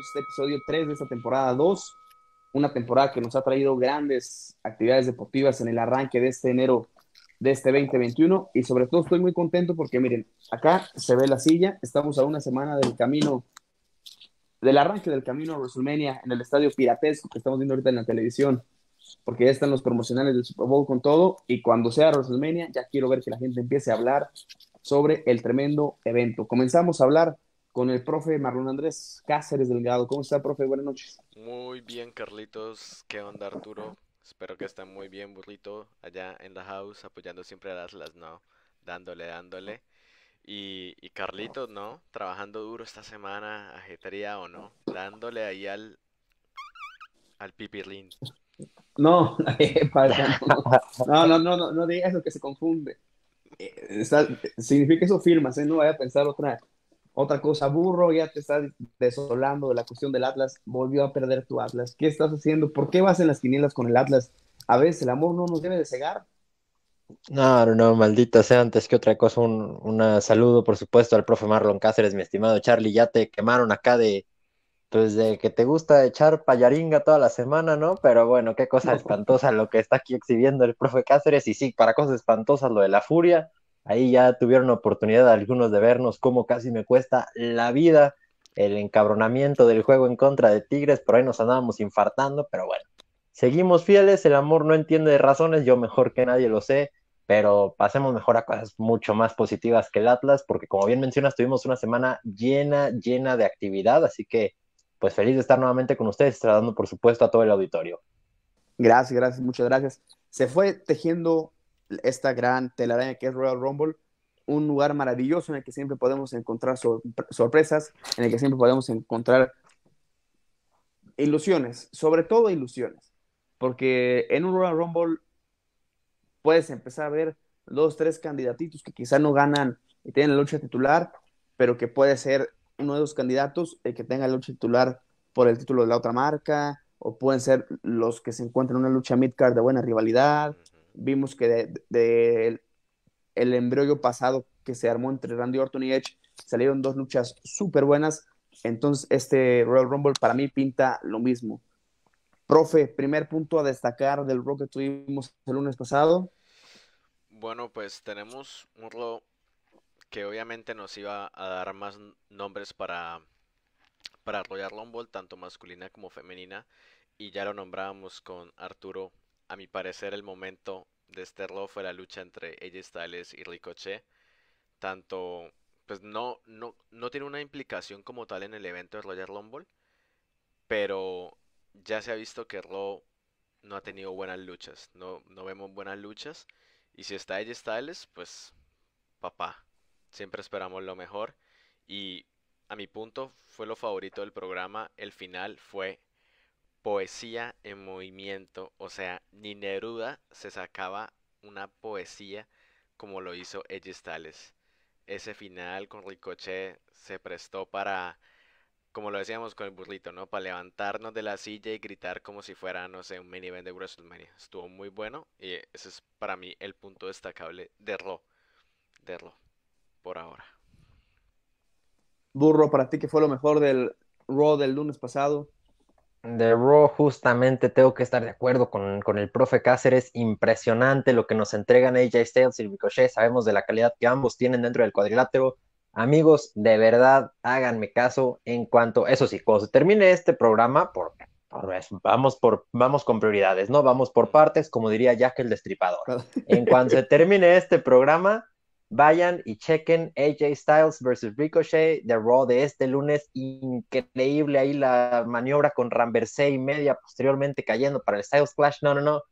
este episodio 3 de esta temporada 2, una temporada que nos ha traído grandes actividades deportivas en el arranque de este enero de este 2021 y sobre todo estoy muy contento porque miren, acá se ve la silla, estamos a una semana del camino, del arranque del camino a WrestleMania en el estadio piratesco que estamos viendo ahorita en la televisión, porque ya están los promocionales del Super Bowl con todo y cuando sea WrestleMania ya quiero ver que la gente empiece a hablar sobre el tremendo evento. Comenzamos a hablar con el profe Marlon Andrés Cáceres Delgado. ¿Cómo está, profe? Buenas noches. Muy bien, Carlitos. ¿Qué onda, Arturo? Espero que estén muy bien, burrito, allá en la house, apoyando siempre a Atlas, ¿no? Dándole, dándole. Y, y Carlitos, ¿no? Trabajando duro esta semana, ajetría o no, dándole ahí al, al pipirlín. No, no, no, no, no, no, digas eso que se confunde. Eh, significa eso firmas, ¿eh? No vaya a pensar otra, otra cosa, burro, ya te estás desolando de la cuestión del Atlas, volvió a perder tu Atlas. ¿Qué estás haciendo? ¿Por qué vas en las quinielas con el Atlas? A veces el amor no nos debe de cegar. No, no, no, maldita sea, antes que otra cosa, un saludo, por supuesto, al profe Marlon Cáceres, mi estimado Charlie, ya te quemaron acá de, pues, de que te gusta echar payaringa toda la semana, ¿no? Pero bueno, qué cosa espantosa lo que está aquí exhibiendo el profe Cáceres, y sí, para cosas espantosas lo de la furia, Ahí ya tuvieron oportunidad algunos de vernos cómo casi me cuesta la vida el encabronamiento del juego en contra de Tigres, por ahí nos andábamos infartando, pero bueno, seguimos fieles, el amor no entiende de razones, yo mejor que nadie lo sé, pero pasemos mejor a cosas mucho más positivas que el Atlas, porque como bien mencionas, tuvimos una semana llena, llena de actividad, así que pues feliz de estar nuevamente con ustedes, tratando por supuesto a todo el auditorio. Gracias, gracias, muchas gracias. Se fue tejiendo esta gran telaraña que es Royal Rumble, un lugar maravilloso en el que siempre podemos encontrar sorpresas, en el que siempre podemos encontrar ilusiones, sobre todo ilusiones, porque en un Royal Rumble puedes empezar a ver dos, tres candidatitos que quizá no ganan y tienen la lucha titular, pero que puede ser uno de los candidatos el que tenga la lucha titular por el título de la otra marca, o pueden ser los que se encuentran en una lucha midcard de buena rivalidad, Vimos que de, el, embrollo pasado que se armó entre Randy Orton y Edge salieron dos luchas súper buenas. Entonces, este Royal Rumble para mí pinta lo mismo. Profe, primer punto a destacar del Raw que tuvimos el lunes pasado. Bueno, pues tenemos un Raw que obviamente nos iba a dar más nombres para, para Royal Rumble, tanto masculina como femenina. Y ya lo nombrábamos con Arturo a mi parecer, el momento de este Raw fue la lucha entre AJ Styles y Ricochet. Tanto, pues no, no, no tiene una implicación como tal en el evento de Royal Rumble, pero ya se ha visto que Raw no ha tenido buenas luchas, no, no vemos buenas luchas. Y si está AJ Styles, pues papá, siempre esperamos lo mejor. Y a mi punto fue lo favorito del programa. El final fue poesía en movimiento. O sea, ni Neruda se sacaba una poesía como lo hizo Edge Styles. Ese final con Ricochet se prestó para, como lo decíamos con el burrito, ¿no? Para levantarnos de la silla y gritar como si fuera, no sé, un mini event de WrestleMania. Estuvo muy bueno y ese es para mí el punto destacable de Raw. De Raw, por ahora. Burro, para ti, ¿qué fue lo mejor del Raw del lunes pasado? De Raw, justamente tengo que estar de acuerdo con, el profe Cáceres. Impresionante lo que nos entregan AJ Styles y Ricochet. Sabemos de la calidad que ambos tienen dentro del cuadrilátero. Amigos, de verdad, háganme caso en cuanto, eso sí, cuando se termine este programa, por, vamos, por, vamos con prioridades, ¿no? Vamos por partes, como diría Jack el Destripador. En cuanto se termine este programa, Vayan y chequen AJ Styles versus Ricochet de Raw de este lunes. Increíble ahí la maniobra con Ramversey y media posteriormente cayendo para el Styles Clash. No, no, no.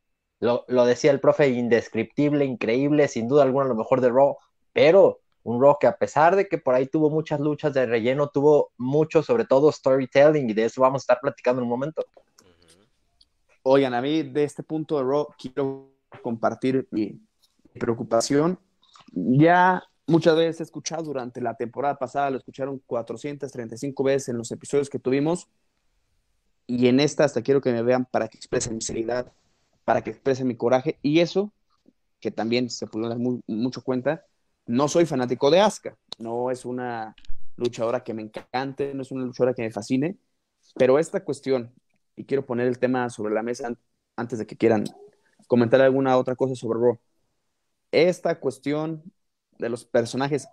Lo, decía el profe, indescriptible, increíble, sin duda alguna lo mejor de Raw. Pero un Raw que a pesar de que por ahí tuvo muchas luchas de relleno, tuvo mucho, sobre todo storytelling, y de eso vamos a estar platicando en un momento. Oigan, a mí de este punto de Raw quiero compartir mi preocupación ya muchas veces he escuchado durante la temporada pasada, lo escucharon 435 veces en los episodios que tuvimos. Y en esta hasta quiero que me vean para que expresen mi seriedad, para que expresen mi coraje. Y eso, que también se puede dar mucho cuenta, no soy fanático de Asuka. No es una luchadora que me encante, no es una luchadora que me fascine. Pero esta cuestión, y quiero poner el tema sobre la mesa antes de que quieran comentar alguna otra cosa sobre Raw. Esta cuestión de los personajes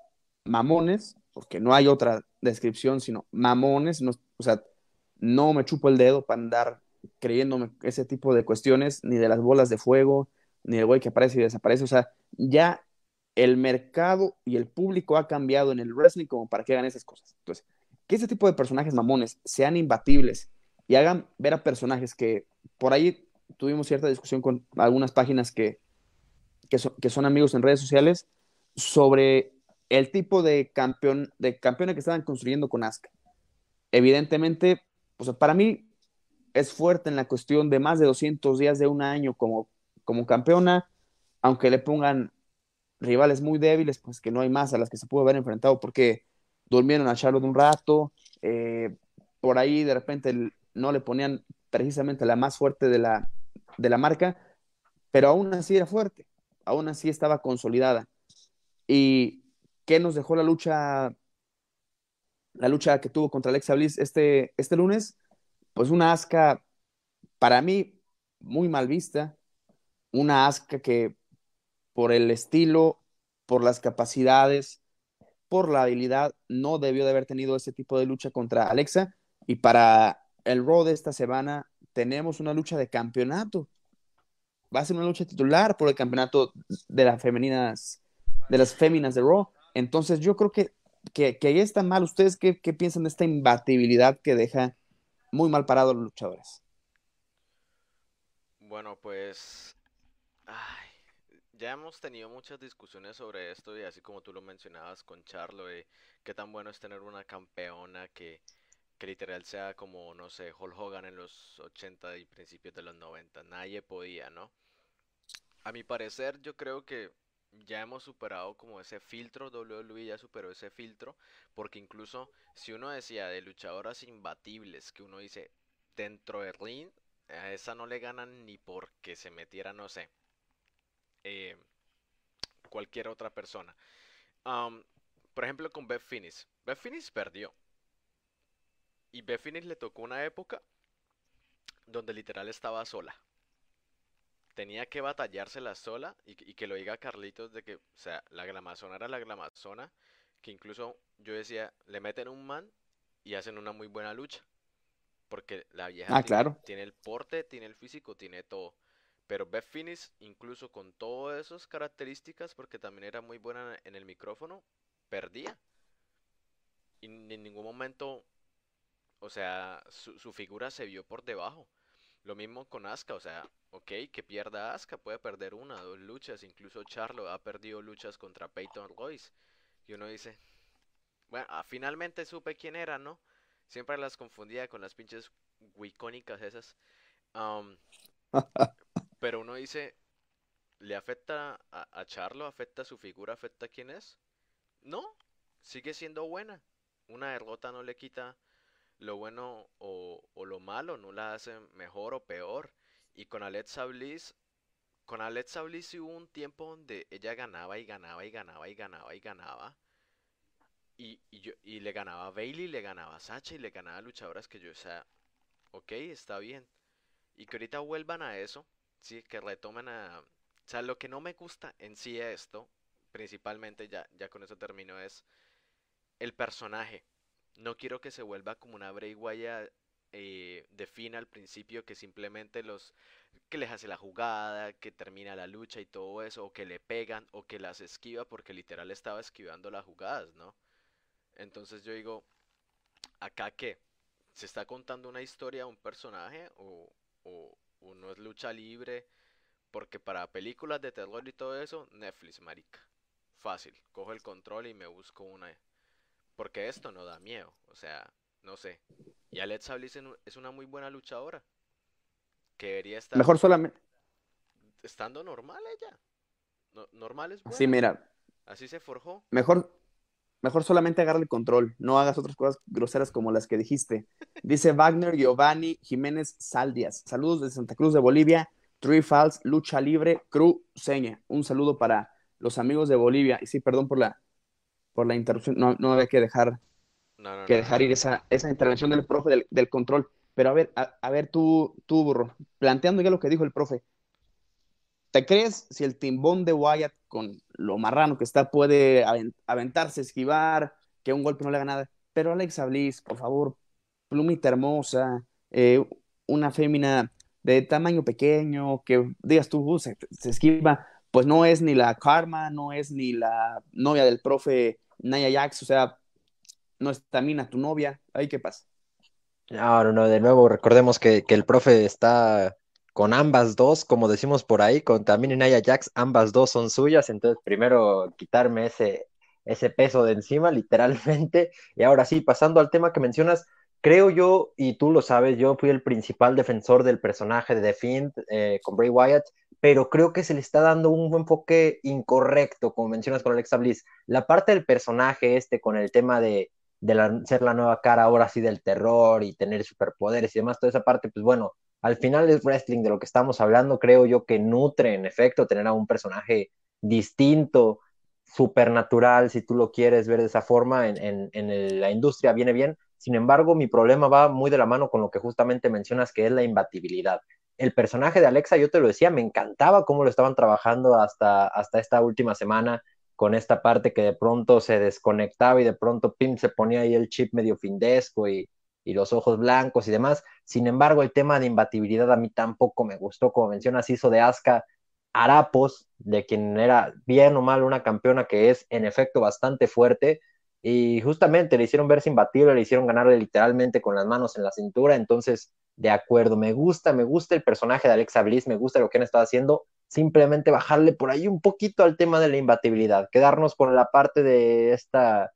mamones, porque no hay otra descripción, sino mamones, no, o sea, no me chupo el dedo para andar creyéndome ese tipo de cuestiones, ni de las bolas de fuego, ni del güey que aparece y desaparece, o sea, ya el mercado y el público ha cambiado en el wrestling como para que hagan esas cosas. Entonces, que ese tipo de personajes mamones sean imbatibles y hagan ver a personajes que por ahí tuvimos cierta discusión con algunas páginas que, que, que son amigos en redes sociales sobre el tipo de campeón de campeona que estaban construyendo con Asuka. Evidentemente, para mí es fuerte en la cuestión de más de 200 días de un año como, como campeona, aunque le pongan rivales muy débiles, pues que no hay más a las que se pudo haber enfrentado porque durmieron a Charlotte un rato, eh, por ahí de repente no le ponían precisamente la más fuerte de la, de la marca, pero aún así era fuerte, aún así estaba consolidada. ¿Y qué nos dejó la lucha, la lucha que tuvo contra Alexa Bliss este, este lunes? Pues una asca, para mí, muy mal vista, una asca que por el estilo, por las capacidades, por la habilidad, no debió de haber tenido ese tipo de lucha contra Alexa. Y para el Raw de esta semana tenemos una lucha de campeonato. Va a ser una lucha titular por el campeonato de las femeninas, de las féminas de Raw. Entonces yo creo que, que, ahí está mal. ¿Ustedes qué, qué, piensan de esta imbatibilidad que deja muy mal parados los luchadores? Bueno, pues ya hemos tenido muchas discusiones sobre esto y así como tú lo mencionabas con Charlo, de qué tan bueno es tener una campeona que, que literal sea como, no sé, Hulk Hogan en los 80 y principios de los 90. Nadie podía, ¿no? A mi parecer, yo creo que ya hemos superado como ese filtro, WWE ya superó ese filtro, porque incluso si uno decía de luchadoras imbatibles, que uno dice dentro de ring, a esa no le ganan ni porque se metiera, no sé, eh, cualquier otra persona. por ejemplo, con Beth Phoenix. Beth Phoenix perdió. Y Beth Phoenix le tocó una época donde literal estaba sola. Tenía que batallársela sola y, que lo diga Carlitos de que, o sea, la glamazona era la glamazona, que incluso yo decía, le meten un man y hacen una muy buena lucha. Porque la vieja ah, claro. tiene el porte, tiene el físico, tiene todo. Pero Beth Phoenix, incluso con todas esas características, porque también era muy buena en el micrófono, perdía. Y en ningún momento, o sea, su, figura se vio por debajo. Lo mismo con Asuka, o sea, ok, que pierda Asuka, puede perder una, dos luchas, incluso Charlo ha perdido luchas contra Peyton Royce. Y uno dice, bueno, ah, finalmente supe quién era, ¿no? Siempre las confundía con las pinches wicónicas esas. Um, Pero uno dice, ¿le afecta a, Charlo? ¿Afecta su figura? ¿Afecta quién es? No, sigue siendo buena. Una derrota no le quita lo bueno o, lo malo, no la hace mejor o peor. Y con Alexa Bliss, con Alexa Bliss hubo un tiempo donde ella ganaba y ganaba y ganaba y ganaba y ganaba. Y, yo, y le ganaba a Bailey, le ganaba a Sacha y le ganaba a luchadoras que yo, o sea, ok, está bien. Y que ahorita vuelvan a eso, sí, que retomen a... O sea, lo que no me gusta en sí esto, principalmente, ya, ya con eso termino, es el personaje. No quiero que se vuelva como una Bray Wyatt eh, al principio, que simplemente los... que les hace la jugada, que termina la lucha y todo eso, o que le pegan, o que las esquiva, porque literal estaba esquivando las jugadas, ¿no? Entonces yo digo, acá que se está contando una historia, un personaje, o, o, uno es lucha libre, porque para películas de terror y todo eso, Netflix, marica. Fácil, cojo el control y me busco una. Porque esto no da miedo, o sea, no sé. Y Alexa Bliss es una muy buena luchadora. Que debería estar. Mejor solamente. Estando normal ella. normal es buena. Sí, mira. Así se forjó. Mejor, mejor solamente agarra el control, no hagas otras cosas groseras como las que dijiste. Dice Wagner Giovanni Jiménez Saldias. Saludos de Santa Cruz de Bolivia, Three Falls, Lucha Libre, Cruceña. Un saludo para los amigos de Bolivia. Y sí, perdón por la, por la interrupción, no, no había que dejar, que dejar ir esa, esa intervención del profe del, control. Pero a ver, a, ver tú, tú, burro, planteando ya lo que dijo el profe, ¿te crees si el timbón de Wyatt con lo marrano que está puede aventarse, esquivar, que un golpe no le haga nada? Pero Alexa Bliss, por favor, plumita hermosa, eh, una fémina de tamaño pequeño, que digas tú, uh, se, esquiva, pues no es ni la Karma, no es ni la novia del profe Naya Jax, o sea, no es Tamina tu novia, ahí qué pasa. No, no, no, de nuevo recordemos que, el profe está con ambas dos, como decimos por ahí, con Tamina y Naya Jax, ambas dos son suyas, entonces primero quitarme ese, ese peso de encima, literalmente, y ahora sí, pasando al tema que mencionas, creo yo, y tú lo sabes, yo fui el principal defensor del personaje de The Fiend eh, con Bray Wyatt, pero creo que se le está dando un enfoque incorrecto, como mencionas con Alexa Bliss. La parte del personaje este con el tema de, ser la nueva cara ahora sí del terror y tener superpoderes y demás, toda esa parte, pues bueno, al final es wrestling de lo que estamos hablando, creo yo que nutre en efecto tener a un personaje distinto, supernatural, si tú lo quieres ver de esa forma, en, en la industria viene bien. Sin embargo, mi problema va muy de la mano con lo que justamente mencionas, que es la imbatibilidad el personaje de Alexa, yo te lo decía, me encantaba cómo lo estaban trabajando hasta, hasta esta última semana con esta parte que de pronto se desconectaba y de pronto Pim se ponía ahí el chip medio findesco y, y los ojos blancos y demás. Sin embargo, el tema de imbatibilidad a mí tampoco me gustó, como mencionas, hizo de Asuka harapos, de quien era bien o mal una campeona que es en efecto bastante fuerte, y justamente le hicieron verse imbatible, le hicieron ganarle literalmente con las manos en la cintura, entonces de acuerdo, me gusta, me gusta el personaje de Alexa Bliss, me gusta lo que han estado haciendo, simplemente bajarle por ahí un poquito al tema de la imbatibilidad, quedarnos con la parte de esta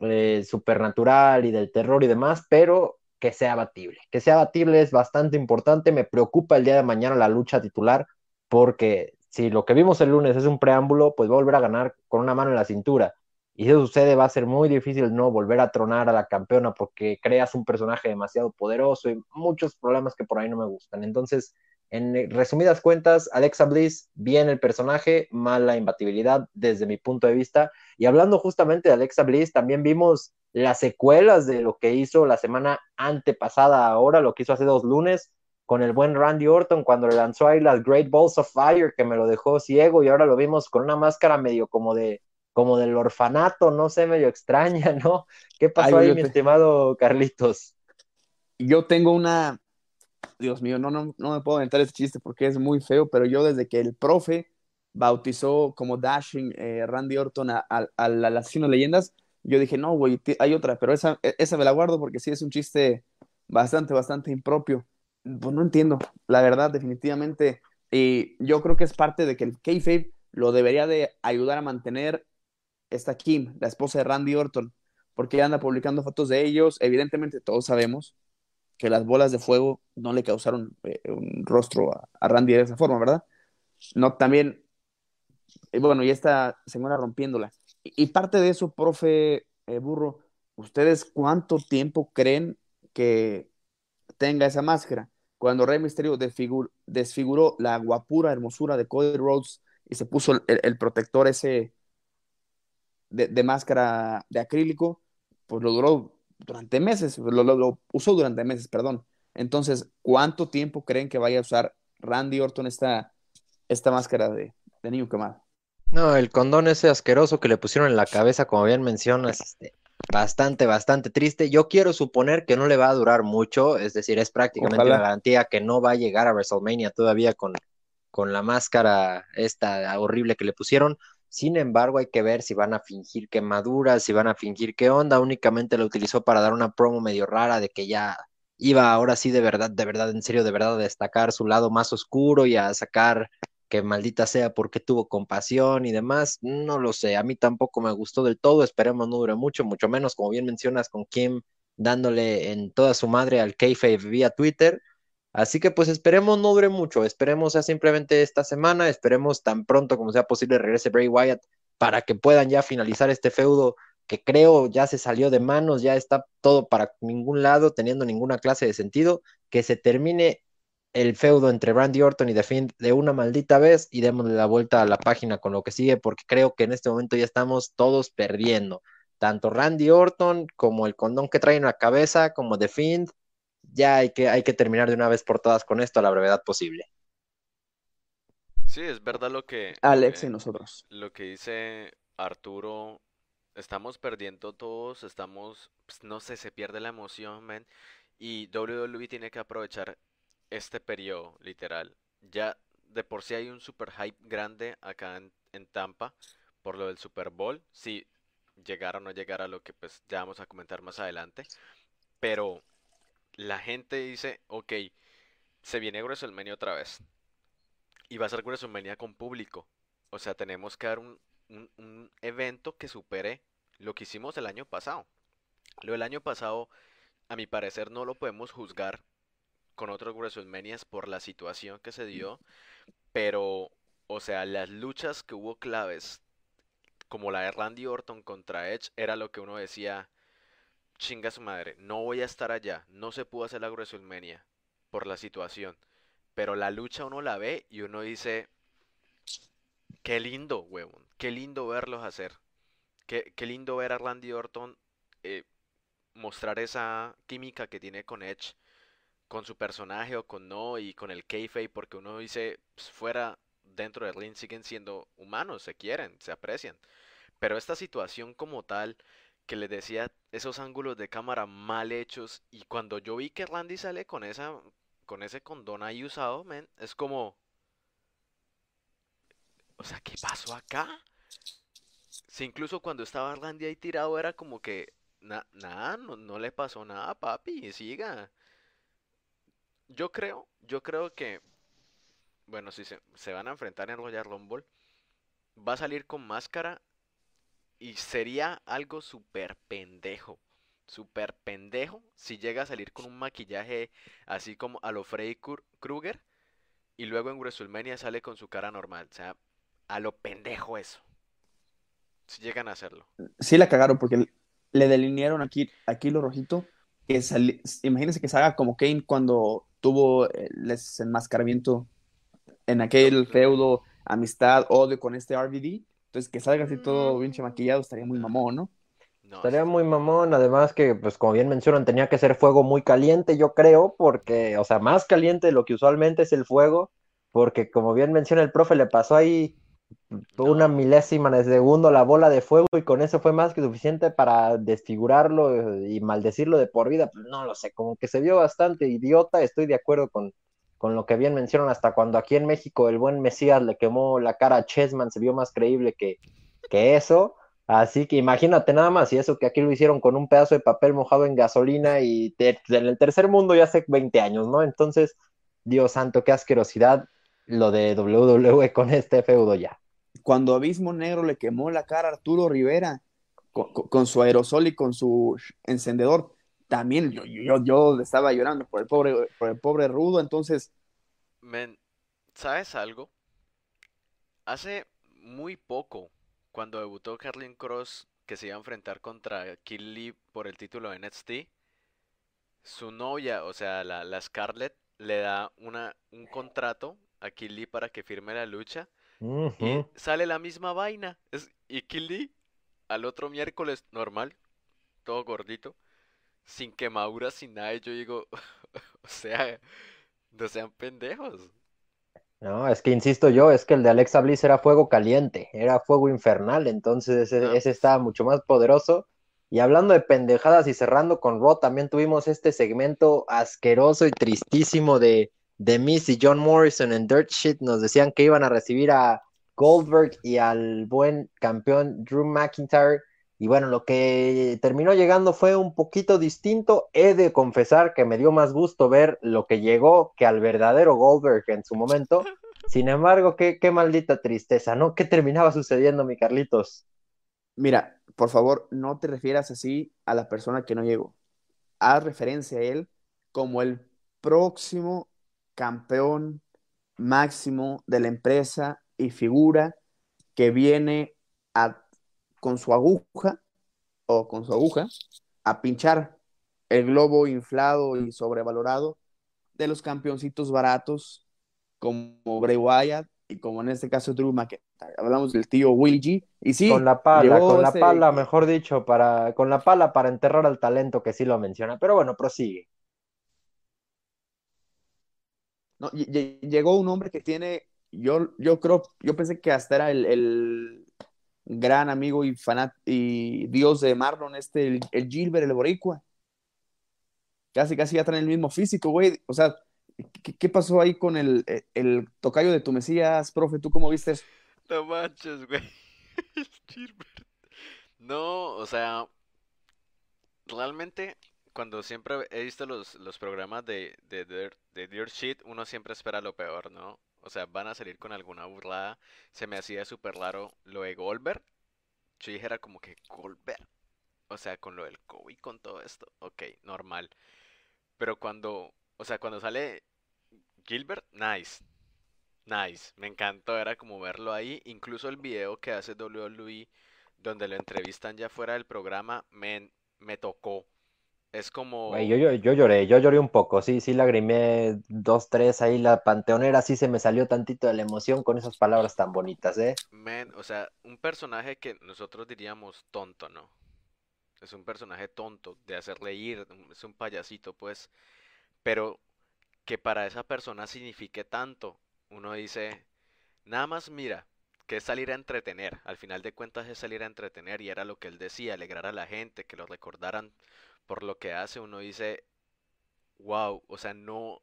eh, supernatural y del terror y demás, pero que sea abatible, que sea abatible es bastante importante, me preocupa el día de mañana la lucha titular, porque si lo que vimos el lunes es un preámbulo, pues va a volver a ganar con una mano en la cintura. Y si eso sucede, va a ser muy difícil no volver a tronar a la campeona porque creas un personaje demasiado poderoso y muchos problemas que por ahí no me gustan. Entonces, en resumidas cuentas, Alexa Bliss, bien el personaje, mal la imbatibilidad desde mi punto de vista. Y hablando justamente de Alexa Bliss, también vimos las secuelas de lo que hizo la semana antepasada, ahora lo que hizo hace dos lunes con el buen Randy Orton cuando le lanzó ahí las Great Balls of Fire que me lo dejó ciego y ahora lo vimos con una máscara medio como de como del orfanato, no sé, medio extraña, ¿no? ¿Qué pasó ahí, mi estimado Carlitos? Yo tengo una, Dios mío, no, no, no me puedo aventar ese chiste porque es muy feo, pero yo desde que el profe bautizó como Dashing eh, Randy Orton a, la Asesino de Leyendas, yo dije, no, güey, hay otra, pero esa, e, esa me la guardo porque sí es un chiste bastante, bastante impropio. Pues no entiendo, la verdad, definitivamente. Y yo creo que es parte de que el kayfabe lo debería de ayudar a mantener está Kim, la esposa de Randy Orton, porque anda publicando fotos de ellos. Evidentemente todos sabemos que las bolas de fuego no le causaron eh, un rostro a, Randy de esa forma, ¿verdad? No, también, y bueno, ya está señora rompiéndola. Y, parte de eso, profe eh, Burro, ¿ustedes cuánto tiempo creen que tenga esa máscara? Cuando Rey Mysterio desfiguró la guapura hermosura de Cody Rhodes y se puso el protector ese de, máscara de acrílico, pues lo duró durante meses, lo, usó durante meses, perdón. Entonces, ¿cuánto tiempo creen que vaya a usar Randy Orton esta, esta máscara de, de niño quemado? No, el condón ese asqueroso que le pusieron en la cabeza, como bien mencionas, este, bastante, bastante triste. Yo quiero suponer que no le va a durar mucho, es decir, es prácticamente una garantía que no va a llegar a WrestleMania todavía con, con la máscara esta horrible que le pusieron. Sin embargo, hay que ver si van a fingir quemaduras, si van a fingir qué onda. Únicamente lo utilizó para dar una promo medio rara de que ya iba ahora sí de verdad, de verdad, en serio, de verdad a destacar su lado más oscuro y a sacar que maldita sea porque tuvo compasión y demás. No lo sé, a mí tampoco me gustó del todo. Esperemos no dure mucho, mucho menos, como bien mencionas, con Kim dándole en toda su madre al kayfabe vía Twitter Así que pues esperemos no dure mucho, esperemos sea simplemente esta semana, esperemos tan pronto como sea posible regrese Bray Wyatt para que puedan ya finalizar este feudo que creo ya se salió de manos, ya está todo para ningún lado, teniendo ninguna clase de sentido, que se termine el feudo entre Randy Orton y The Fiend de una maldita vez y démosle la vuelta a la página con lo que sigue, porque creo que en este momento ya estamos todos perdiendo. Tanto Randy Orton como el condón que trae en la cabeza, como The Fiend, ya hay que, hay que terminar de una vez por todas con esto a la brevedad posible. Sí, es verdad lo que... Alex y nosotros. Lo que dice Arturo estamos perdiendo todos, estamos, pues, no sé, se pierde la emoción, man. Y WWE tiene que aprovechar este periodo, literal. Ya de por sí hay un super hype grande acá en, Tampa por lo del Super Bowl. Si llegara o no llegara a lo que pues ya vamos a comentar más adelante. Pero la gente dice, ok, se viene WrestleMania otra vez. Y va a ser WrestleMania con público. O sea, tenemos que dar un, un, evento que supere lo que hicimos el año pasado. Lo del año pasado, a mi parecer, no lo podemos juzgar con otros WrestleManias por la situación que se dio, pero, o sea, las luchas que hubo claves, como la de Randy Orton contra Edge, era lo que uno decía, chinga su madre, no voy a estar allá, no se pudo hacer la WrestleMania por la situación, pero la lucha uno la ve y uno dice, Qué lindo, huevón. Qué lindo verlos hacer. Qué, lindo ver a Randy Orton eh, mostrar esa química que tiene con Edge, con su personaje o con no, y con el kayfabe, porque uno dice, pues, fuera dentro del ring siguen siendo humanos, se quieren, se aprecian. Pero esta situación como tal, que les decía, esos ángulos de cámara mal hechos, y cuando yo vi que Randy sale con esa, con ese condón ahí usado, men, es como, o sea, ¿qué pasó acá? Si incluso cuando estaba Randy ahí tirado era como que, nada, no, le pasó nada, papi, siga. Yo creo, yo creo que, bueno, si se, se van a enfrentar en Royal Rumble, va a salir con máscara y sería algo súper pendejo. Súper pendejo si llega a salir con un maquillaje así como a lo Freddy Krueger y luego en WrestleMania sale con su cara normal. O sea, a lo pendejo eso. Si llegan a hacerlo. Sí la cagaron porque le delinearon aquí, aquí lo rojito. Que imagínense que salga como Kane cuando tuvo el desenmascaramiento en aquel feudo, amistad, odio con este RVD. Entonces que salga así todo bien maquillado estaría muy mamón, ¿no? Estaría muy mamón, además que, pues como bien mencionan, tenía que ser fuego muy caliente, yo creo, porque, o sea, más caliente de lo que usualmente es el fuego, porque como bien menciona el profe, le pasó ahí una milésima de segundo la bola de fuego y con eso fue más que suficiente para desfigurarlo y maldecirlo de por vida. Pues no lo sé, como que se vio bastante idiota. Estoy de acuerdo con, con lo que bien mencionan, hasta cuando aquí en México el buen Mesías le quemó la cara a Chessman, se vio más creíble que, que eso. Así que imagínate nada más, y eso que aquí lo hicieron con un pedazo de papel mojado en gasolina y en el tercer mundo ya hace 20 años, ¿no? Entonces, Dios santo, qué asquerosidad lo de WWE con este feudo ya cuando Abismo Negro le quemó la cara a Arturo Rivera con, su aerosol y con su encendedor, también yo, yo, yo estaba llorando por el pobre, por el pobre Rudo, entonces... Men, ¿sabes algo? Hace muy poco, cuando debutó Carlin Cross, que se iba a enfrentar contra Kill Lee por el título de NXT, su novia, o sea, la, la Scarlett, le da una, un contrato a Kill Lee para que firme la lucha y sale la misma vaina. Es, y Killy al otro miércoles normal, todo gordito, sin quemaduras, sin nada. Y yo digo, o sea, no sean pendejos. No, es que insisto yo, es que el de Alexa Bliss era fuego caliente, era fuego infernal, entonces ese, ese estaba mucho más poderoso. Y hablando de pendejadas y cerrando con Raw, también tuvimos este segmento asqueroso y tristísimo de Miz y John Morrison en Dirt Shit nos decían que iban a recibir a Goldberg y al buen campeón Drew McIntyre. Y bueno, lo que terminó llegando fue un poquito distinto. He de confesar que me dio más gusto ver lo que llegó que al verdadero Goldberg en su momento. Sin embargo, qué, qué maldita tristeza, ¿no? ¿Qué terminaba sucediendo, mi Carlitos? Mira, por favor, no te refieras así a la persona que no llegó. Haz referencia a él como el próximo campeón máximo de la empresa y figura que viene con su aguja o con su aguja a pinchar el globo inflado y sobrevalorado de los campeoncitos baratos como Bray Wyatt y como en este caso Drew McIntyre. Hablamos del tío Will G. Y sí, con la pala, con la pala, mejor dicho, para, con la pala para enterrar al talento que sí lo menciona. Pero bueno, prosigue. No, llegó un hombre que tiene, yo, yo creo, yo pensé que hasta era el, gran amigo y fanat y dios de Marlon, este, el, el Gilbert, el Boricua. Casi, casi ya traen el mismo físico, güey. O sea, ¿Qué, pasó ahí con el, el, tocayo de tu Mesías, profe? ¿Tú cómo viste eso? No manches, güey. no, o sea, realmente cuando siempre he visto los, los programas de, de, de, Shit, uno siempre espera lo peor, ¿no? O sea, van a salir con alguna burlada. Se me hacía súper raro lo de Goldberg. Yo dijera como que Goldberg. O sea, con lo del COVID, con todo esto. Ok, normal. Pero cuando o sea, cuando sale Gilbert, nice. Nice, me encantó, era como verlo ahí. Incluso el video que hace WWE, donde lo entrevistan ya fuera del programa, me, me tocó. Es como... yo, yo, yo, lloré, yo lloré un poco, sí, sí lagrimé dos, tres ahí, la panteonera sí se me salió tantito de la emoción con esas palabras tan bonitas, ¿eh? Men, o sea, un personaje que nosotros diríamos tonto, ¿no? Es un personaje tonto, de hacer reír, es un payasito, pues pero que para esa persona signifique tanto. Uno dice, nada más mira, que es salir a entretener. Al final de cuentas es salir a entretener y era lo que él decía, alegrar a la gente, que lo recordaran por lo que hace. Uno dice, wow, o sea, no,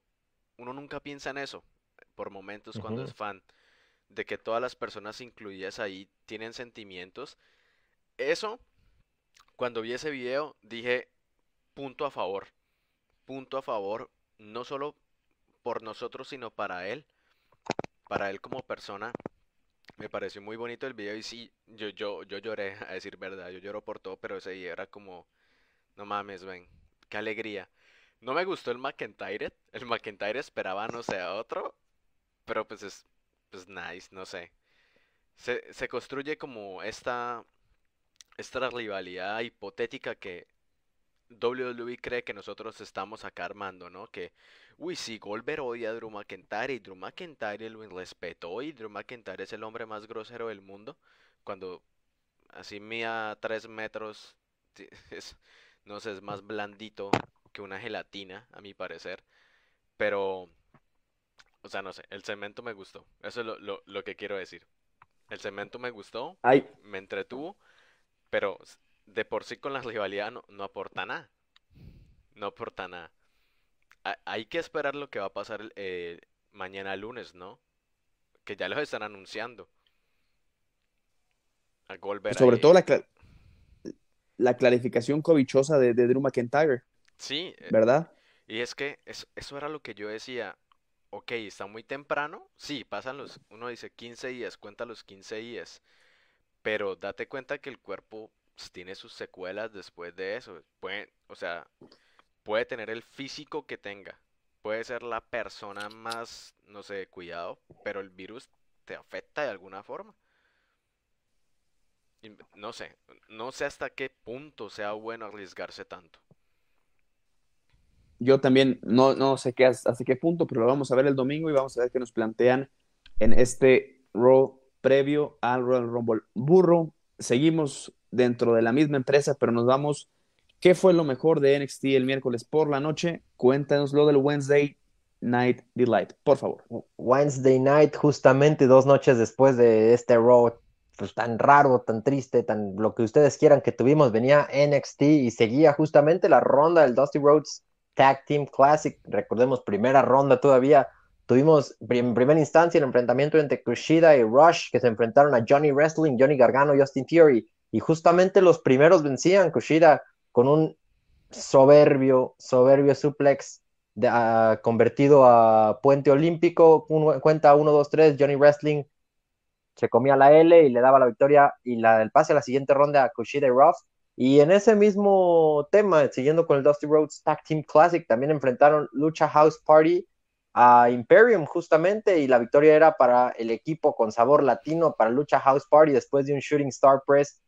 uno nunca piensa en eso por momentos cuando es fan, de que todas las personas incluidas ahí tienen sentimientos. Eso, cuando vi ese video, dije, punto a favor punto a favor, no solo por nosotros, sino para él, para él como persona. Me pareció muy bonito el video y sí, yo, yo, yo lloré, a decir verdad, yo lloro por todo, pero ese día era como, no mames, ven, qué alegría. No me gustó el McIntyre, el McIntyre esperaba, no sé, a otro, pero pues es, pues nice, no sé. Se, se construye como esta, esta rivalidad hipotética que WWE cree que nosotros estamos acá armando, ¿no? Que, uy, si Goldberg odia a Drew McIntyre y Drew McIntyre lo irrespetó y Drew McIntyre es el hombre más grosero del mundo, cuando así mía tres metros, es, no sé, es más blandito que una gelatina, a mi parecer. Pero, o sea, no sé, el cemento me gustó. Eso es lo, lo, que quiero decir. El cemento me gustó, me entretuvo, pero de por sí con la rivalidad no, aporta nada. No aporta nada. hay que esperar lo que va a pasar eh, mañana lunes, ¿no? Que ya los están anunciando. A Sobre todo la, la clarificación cobichosa de, de, Drew McIntyre. Sí. Eh, ¿Verdad? Y es que eso, eso era lo que yo decía. Ok, está muy temprano. Sí, pasan los, uno dice 15 días, cuenta los 15 días. Pero date cuenta que el cuerpo tiene sus secuelas después de eso. Puede, o sea, puede tener el físico que tenga. Puede ser la persona más, no sé, cuidado, pero el virus te afecta de alguna forma. no sé, no sé hasta qué punto sea bueno arriesgarse tanto. Yo también no, no sé qué, hasta qué punto, pero lo vamos a ver el domingo y vamos a ver qué nos plantean en este Raw previo al Royal Rumble. Burro, seguimos dentro de la misma empresa, pero nos vamos. ¿Qué fue lo mejor de NXT el miércoles por la noche? Cuéntanos lo del Wednesday Night Delight, por favor. Wednesday Night, justamente dos noches después de este Raw pues, tan raro, tan triste, tan lo que ustedes quieran que tuvimos, venía NXT y seguía justamente la ronda del Dusty Rhodes Tag Team Classic. Recordemos, primera ronda todavía. Tuvimos en primera instancia el enfrentamiento entre Kushida y Rush, que se enfrentaron a Johnny Wrestling, Johnny Gargano y Austin Theory. Y justamente los primeros vencían Kushida con un soberbio, soberbio suplex de, convertido a puente olímpico, cuenta 1, 2, 3, Johnny Wrestling se comía la L y le daba la victoria y la, el pase a la siguiente ronda a Kushida y Ruff. Y en ese mismo tema, siguiendo con el Dusty Rhodes Tag Team Classic, también enfrentaron Lucha House Party a Imperium justamente y la victoria era para el equipo con sabor latino, para Lucha House Party después de un Shooting Star Press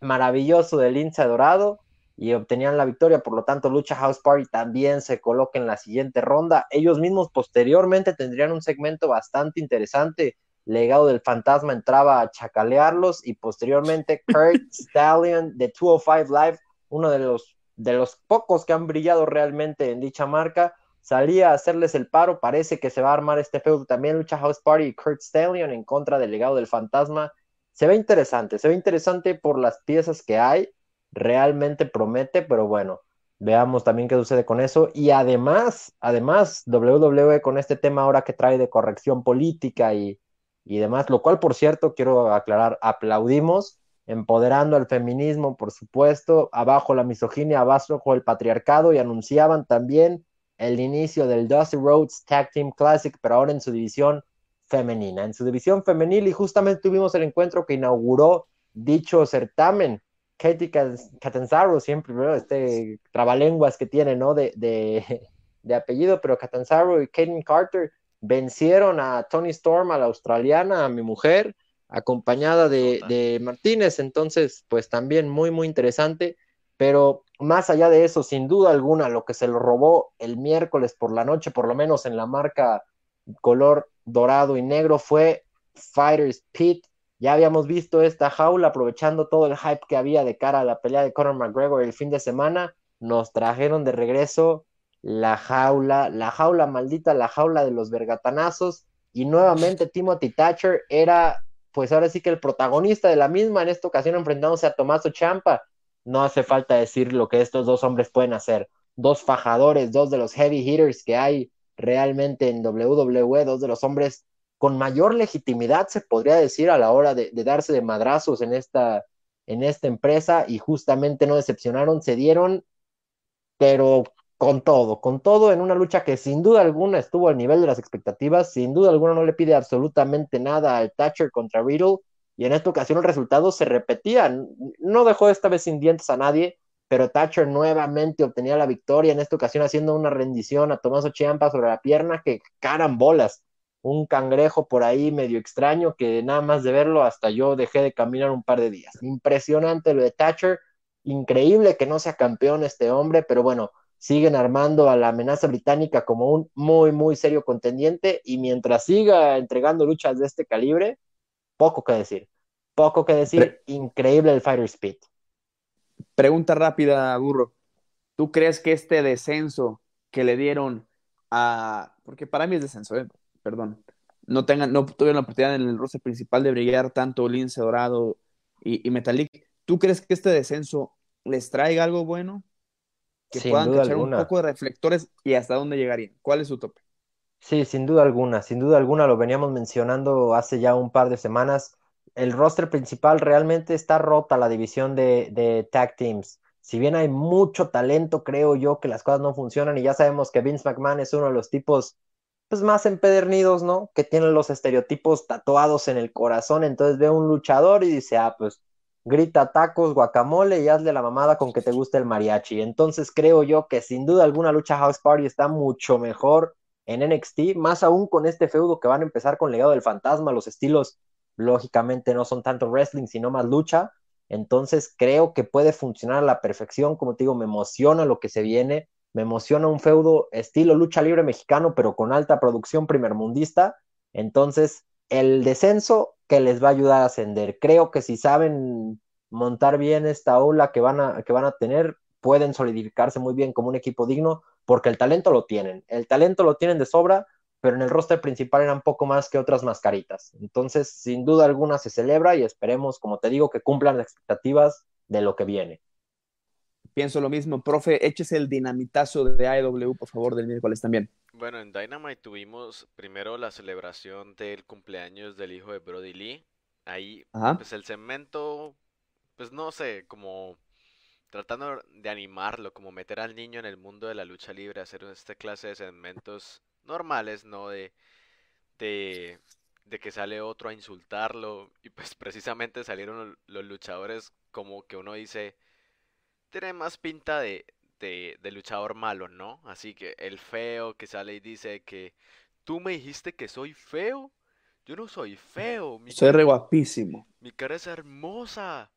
maravilloso del Lince Dorado y obtenían la victoria, por lo tanto Lucha House Party también se coloca en la siguiente ronda. Ellos mismos posteriormente tendrían un segmento bastante interesante. Legado del Fantasma entraba a chacalearlos y posteriormente Kurt Stallion de 205 Live, uno de los, de los pocos que han brillado realmente en dicha marca, salía a hacerles el paro. Parece que se va a armar este feudo también. Lucha House Party y Kurt Stallion en contra del legado del fantasma. Se ve interesante, se ve interesante por las piezas que hay. Realmente promete, pero bueno, veamos también qué sucede con eso. Y además, además, WWE con este tema ahora que trae de corrección política y, y demás, lo cual, por cierto, quiero aclarar, aplaudimos empoderando al feminismo, por supuesto, abajo la misoginia, abajo el patriarcado y anunciaban también el inicio del Dusty Rhodes Tag Team Classic, pero ahora en su división femenina, en su división femenil y justamente tuvimos el encuentro que inauguró dicho certamen. Katie Catanzaro, siempre, este trabalenguas que tiene, ¿no? De, de, apellido, pero Catanzaro y Kaden Carter vencieron a Tony Storm, a la australiana, a mi mujer, acompañada de, de Martínez. Entonces, pues también muy, muy interesante. Pero más allá de eso, sin duda alguna, lo que se lo robó el miércoles por la noche, por lo menos en la marca color dorado y negro, fue Fighters Pit. Ya habíamos visto esta jaula aprovechando todo el hype que había de cara a la pelea de Conor McGregor el fin de semana. Nos trajeron de regreso la jaula, la jaula maldita, la jaula de los vergatanazos. Y nuevamente Timothy Thatcher era, pues ahora sí que el protagonista de la misma, en esta ocasión enfrentándose a Tomaso Champa no hace falta decir lo que estos dos hombres pueden hacer. Dos fajadores, dos de los heavy hitters que hay realmente en WWE, dos de los hombres con mayor legitimidad, se podría decir, a la hora de, darse de madrazos en esta, en esta empresa y justamente no decepcionaron, se dieron, pero con todo, con todo en una lucha que sin duda alguna estuvo al nivel de las expectativas, sin duda alguna no le pide absolutamente nada al Thatcher contra Riddle, y en esta ocasión el resultado se repetía. No dejó esta vez sin dientes a nadie, pero Thatcher nuevamente obtenía la victoria, en esta ocasión haciendo una rendición a Tomaso Chiampa sobre la pierna que bolas Un cangrejo por ahí medio extraño que nada más de verlo hasta yo dejé de caminar un par de días. Impresionante lo de Thatcher, increíble que no sea campeón este hombre, pero bueno, siguen armando a la amenaza británica como un muy, muy serio contendiente y mientras siga entregando luchas de este calibre, poco que decir. Poco que decir. Increíble el Fighter Speed. Pregunta rápida, Burro. ¿Tú crees que este descenso que le dieron a. Porque para mí es descenso, ¿eh? perdón. No, tengan, no tuvieron la oportunidad en el roster principal de brillar tanto Lince Dorado y, y Metalik. ¿Tú crees que este descenso les traiga algo bueno? Que puedan echar un poco de reflectores y hasta dónde llegarían. ¿Cuál es su tope? Sí, sin duda alguna, sin duda alguna lo veníamos mencionando hace ya un par de semanas. El roster principal realmente está rota la división de, tag teams. Si bien hay mucho talento, creo yo que las cosas no funcionan y ya sabemos que Vince McMahon es uno de los tipos pues más empedernidos, ¿no? Que tienen los estereotipos tatuados en el corazón, entonces ve un luchador y dice, ah, pues grita tacos, guacamole y hazle la mamada con que te guste el mariachi. Entonces creo yo que sin duda alguna lucha House Party está mucho mejor en NXT, más aún con este feudo que van a empezar con Legado del Fantasma, los estilos lógicamente no son tanto wrestling, sino más lucha, entonces creo que puede funcionar a la perfección, como te digo, me emociona lo que se viene, me emociona un feudo estilo lucha libre mexicano, pero con alta producción primermundista, entonces el descenso que les va a ayudar a ascender, creo que si saben montar bien esta ola que van a, que van a tener, pueden solidificarse muy bien como un equipo digno, porque el talento lo tienen, el talento lo tienen de sobra, pero en el roster principal eran poco más que otras mascaritas. Entonces, sin duda alguna se celebra y esperemos, como te digo, que cumplan las expectativas de lo que viene. Pienso lo mismo, profe, échese el dinamitazo de AEW, por favor, del miércoles también. Bueno, en Dynamite tuvimos primero la celebración del cumpleaños del hijo de Brody Lee. Ahí, pues el segmento, pues no sé, como tratando de animarlo, como meter al niño en el mundo de la lucha libre, hacer esta clase de segmentos normales, ¿no? De, de, de que sale otro a insultarlo y pues precisamente salieron los luchadores como que uno dice, tiene más pinta de, de, de luchador malo, ¿no? Así que el feo que sale y dice que tú me dijiste que soy feo. Yo no soy feo. Mi, Soy re guapísimo. mi cara es hermosa.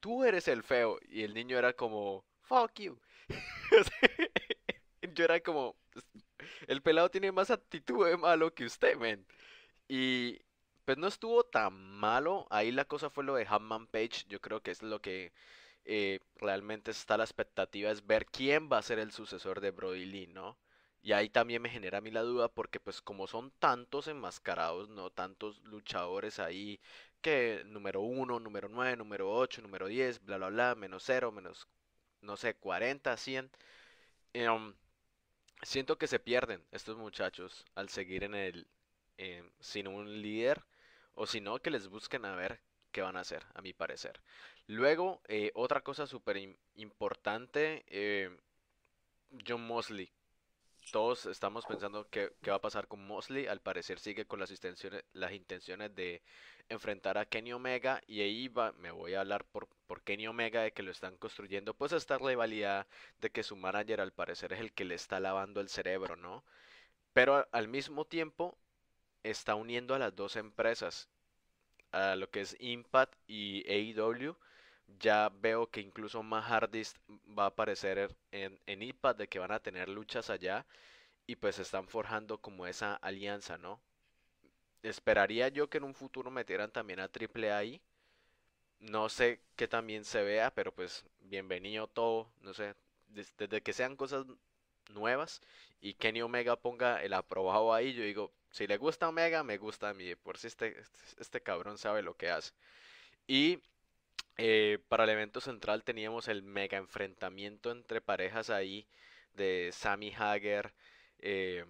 Tú eres el feo. Y el niño era como, fuck you. Yo era como, el pelado tiene más actitud de malo que usted, men. Y pues no estuvo tan malo. Ahí la cosa fue lo de Hammond Page. Yo creo que es lo que eh, realmente está la expectativa, es ver quién va a ser el sucesor de Brody Lee, ¿no? Y ahí también me genera a mí la duda porque pues como son tantos enmascarados, ¿no? Tantos luchadores ahí que número uno, número 9, número 8, número 10, bla, bla, bla, menos cero, menos, no sé, 40, 100. em, siento que se pierden estos muchachos al seguir en el, em, sin un líder o si no, que les busquen a ver qué van a hacer, a mi parecer. Luego, eh, otra cosa súper im- importante, eh, John Mosley. Todos estamos pensando qué, qué va a pasar con Mosley. Al parecer sigue con las intenciones, las intenciones de enfrentar a Kenny Omega. Y ahí va, me voy a hablar por, por Kenny Omega de que lo están construyendo. Pues esta rivalidad de que su manager al parecer es el que le está lavando el cerebro, ¿no? Pero al mismo tiempo está uniendo a las dos empresas a lo que es Impact y AEW, ya veo que incluso Matt Hardy va a aparecer en, en de que van a tener luchas allá y pues están forjando como esa alianza, ¿no? Esperaría yo que en un futuro metieran también a Triple ahí. No sé qué también se vea, pero pues bienvenido todo, no sé, des- desde que sean cosas nuevas y Kenny Omega ponga el aprobado ahí, yo digo, si le gusta Omega, me gusta a mí, por si este, este cabrón sabe lo que hace. Y eh, para el evento central teníamos el mega enfrentamiento entre parejas ahí de Sammy Hager, eh,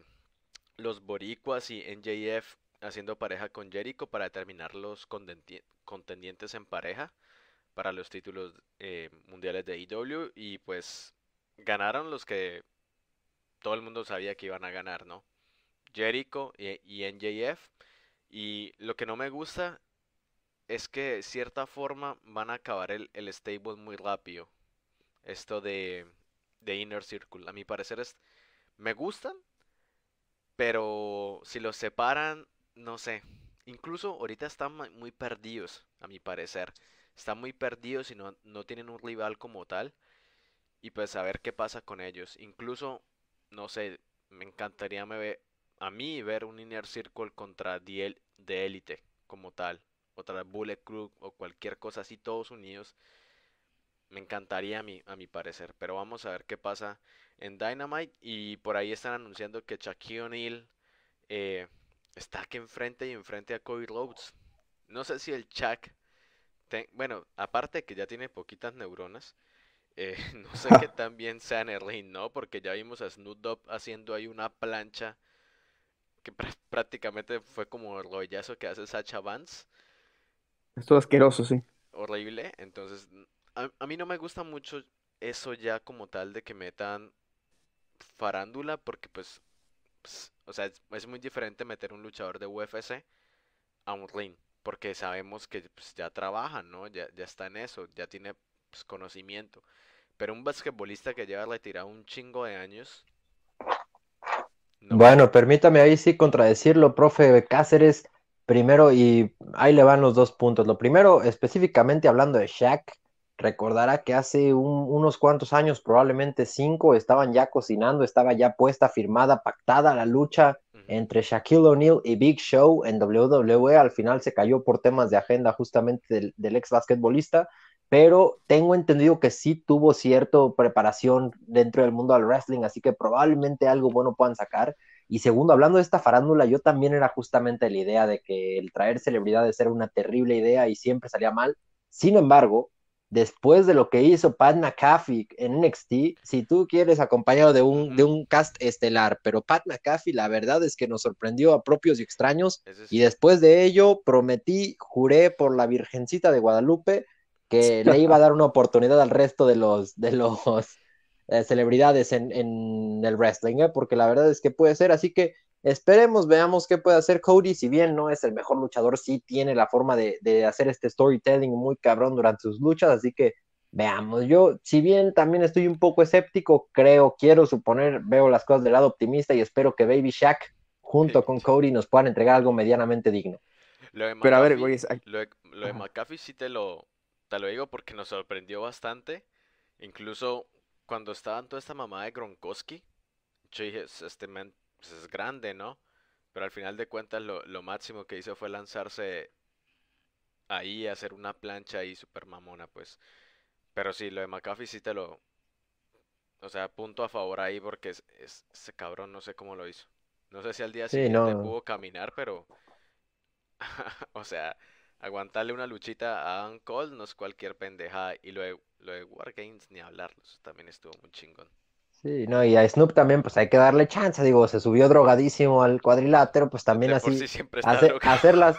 los Boricuas y NJF haciendo pareja con Jericho para determinar los contendientes en pareja para los títulos eh, mundiales de IW y pues ganaron los que todo el mundo sabía que iban a ganar, ¿no? Jericho y, y NJF y lo que no me gusta es que de cierta forma van a acabar el, el stable muy rápido. Esto de, de Inner Circle. A mi parecer es, me gustan, pero si los separan, no sé. Incluso ahorita están muy perdidos, a mi parecer. Están muy perdidos y no, no tienen un rival como tal. Y pues a ver qué pasa con ellos. Incluso, no sé, me encantaría me a mí ver un Inner Circle contra The, The Elite como tal. Otra Bullet Club o cualquier cosa así, todos unidos. Me encantaría a mi, a mi parecer. Pero vamos a ver qué pasa en Dynamite. Y por ahí están anunciando que Shaquille O'Neal eh, está aquí enfrente y enfrente a Cody Rhodes. No sé si el te- bueno, aparte que ya tiene poquitas neuronas, eh, no sé qué tan bien sea en el ¿no? Porque ya vimos a Snoop Dogg haciendo ahí una plancha que prá- prácticamente fue como el rollazo que hace Sacha Vance. Esto es asqueroso, sí. Horrible. Entonces, a, a mí no me gusta mucho eso ya como tal de que metan farándula porque pues, pues, o sea, es, es muy diferente meter un luchador de UFC a un ring, porque sabemos que pues, ya trabaja, ¿no? Ya, ya está en eso, ya tiene pues, conocimiento. Pero un basquetbolista que lleva retirado un chingo de años, no. Bueno, permítame ahí sí contradecirlo, profe Cáceres. Primero, y ahí le van los dos puntos. Lo primero, específicamente hablando de Shaq, recordará que hace un- unos cuantos años, probablemente cinco, estaban ya cocinando, estaba ya puesta, firmada, pactada la lucha entre Shaquille O'Neal y Big Show en WWE. Al final se cayó por temas de agenda justamente del, del ex basquetbolista, pero tengo entendido que sí tuvo cierta preparación dentro del mundo del wrestling, así que probablemente algo bueno puedan sacar. Y segundo, hablando de esta farándula, yo también era justamente la idea de que el traer celebridades era una terrible idea y siempre salía mal. Sin embargo, después de lo que hizo Pat McAfee en NXT, si tú quieres acompañado de un, de un cast estelar, pero Pat McAfee la verdad es que nos sorprendió a propios y extraños y después de ello prometí, juré por la Virgencita de Guadalupe que le iba a dar una oportunidad al resto de los, de los eh, celebridades en, en el wrestling, ¿eh? porque la verdad es que puede ser, así que esperemos, veamos qué puede hacer Cody, si bien no es el mejor luchador, sí tiene la forma de, de hacer este storytelling muy cabrón durante sus luchas, así que Veamos, yo, si bien también estoy un poco escéptico, creo, quiero suponer, veo las cosas del lado optimista y espero que Baby Shaq junto con Cody nos puedan entregar algo medianamente digno. Pero a ver, güey, lo de, lo de McAfee sí te lo, te lo digo porque nos sorprendió bastante. Incluso cuando estaban toda esta mamá de Gronkowski, yo dije, este man pues, es grande, ¿no? Pero al final de cuentas lo, lo máximo que hizo fue lanzarse ahí, hacer una plancha ahí super mamona, pues. Pero sí, lo de McAfee sí te lo... O sea, punto a favor ahí porque es, ese cabrón no sé cómo lo hizo. No sé si al día siguiente pudo caminar, pero... o sea, aguantarle una luchita a Adam Cole no es cualquier pendeja. Y lo de, lo de Wargames ni hablarlos, también estuvo muy chingón. Sí, no, y a Snoop también, pues hay que darle chance, digo, se subió drogadísimo al cuadrilátero, pues también así, hacer, las,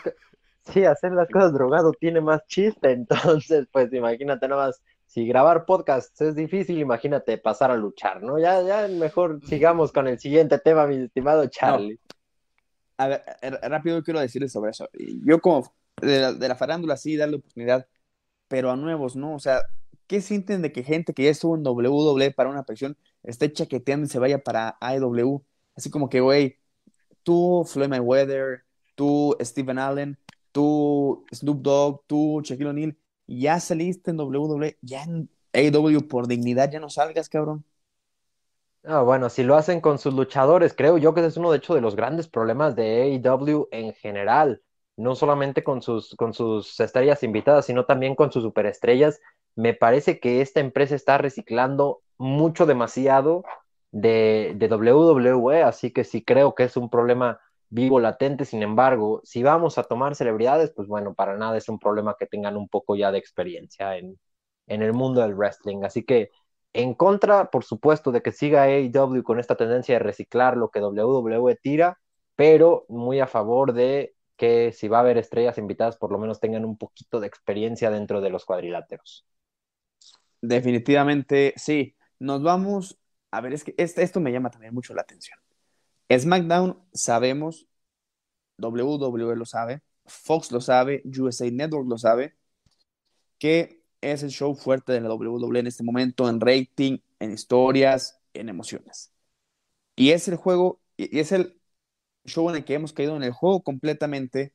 sí, hacer las cosas drogado tiene más chiste, entonces, pues imagínate nada más, si grabar podcasts es difícil, imagínate pasar a luchar, ¿no? Ya, ya mejor sigamos con el siguiente tema, mi estimado Charlie. A ver, rápido quiero decirles sobre eso. Yo como de la, farándula sí, darle oportunidad, pero a nuevos, ¿no? O sea, ¿qué sienten de que gente que ya estuvo en WWE para una presión esté chaqueteando y se vaya para AEW. Así como que, güey, tú, Floyd Mayweather, tú, Steven Allen, tú, Snoop Dogg, tú, Shaquille O'Neal, ya saliste en WWE, ya en AEW por dignidad ya no salgas, cabrón. Ah, bueno, si lo hacen con sus luchadores, creo yo que ese es uno de hecho de los grandes problemas de AEW en general, no solamente con sus, con sus estrellas invitadas, sino también con sus superestrellas. Me parece que esta empresa está reciclando mucho demasiado de, WWE, así que sí creo que es un problema vivo, latente. Sin embargo, si vamos a tomar celebridades, pues bueno, para nada es un problema que tengan un poco ya de experiencia en, en el mundo del wrestling. Así que en contra, por supuesto, de que siga AEW con esta tendencia de reciclar lo que WWE tira, pero muy a favor de que si va a haber estrellas invitadas, por lo menos tengan un poquito de experiencia dentro de los cuadriláteros. Definitivamente, sí nos vamos, a ver, es que este, esto me llama también mucho la atención. SmackDown sabemos, WWE lo sabe, Fox lo sabe, USA Network lo sabe, que es el show fuerte de la WWE en este momento en rating, en historias, en emociones. Y es el juego, y es el show en el que hemos caído en el juego completamente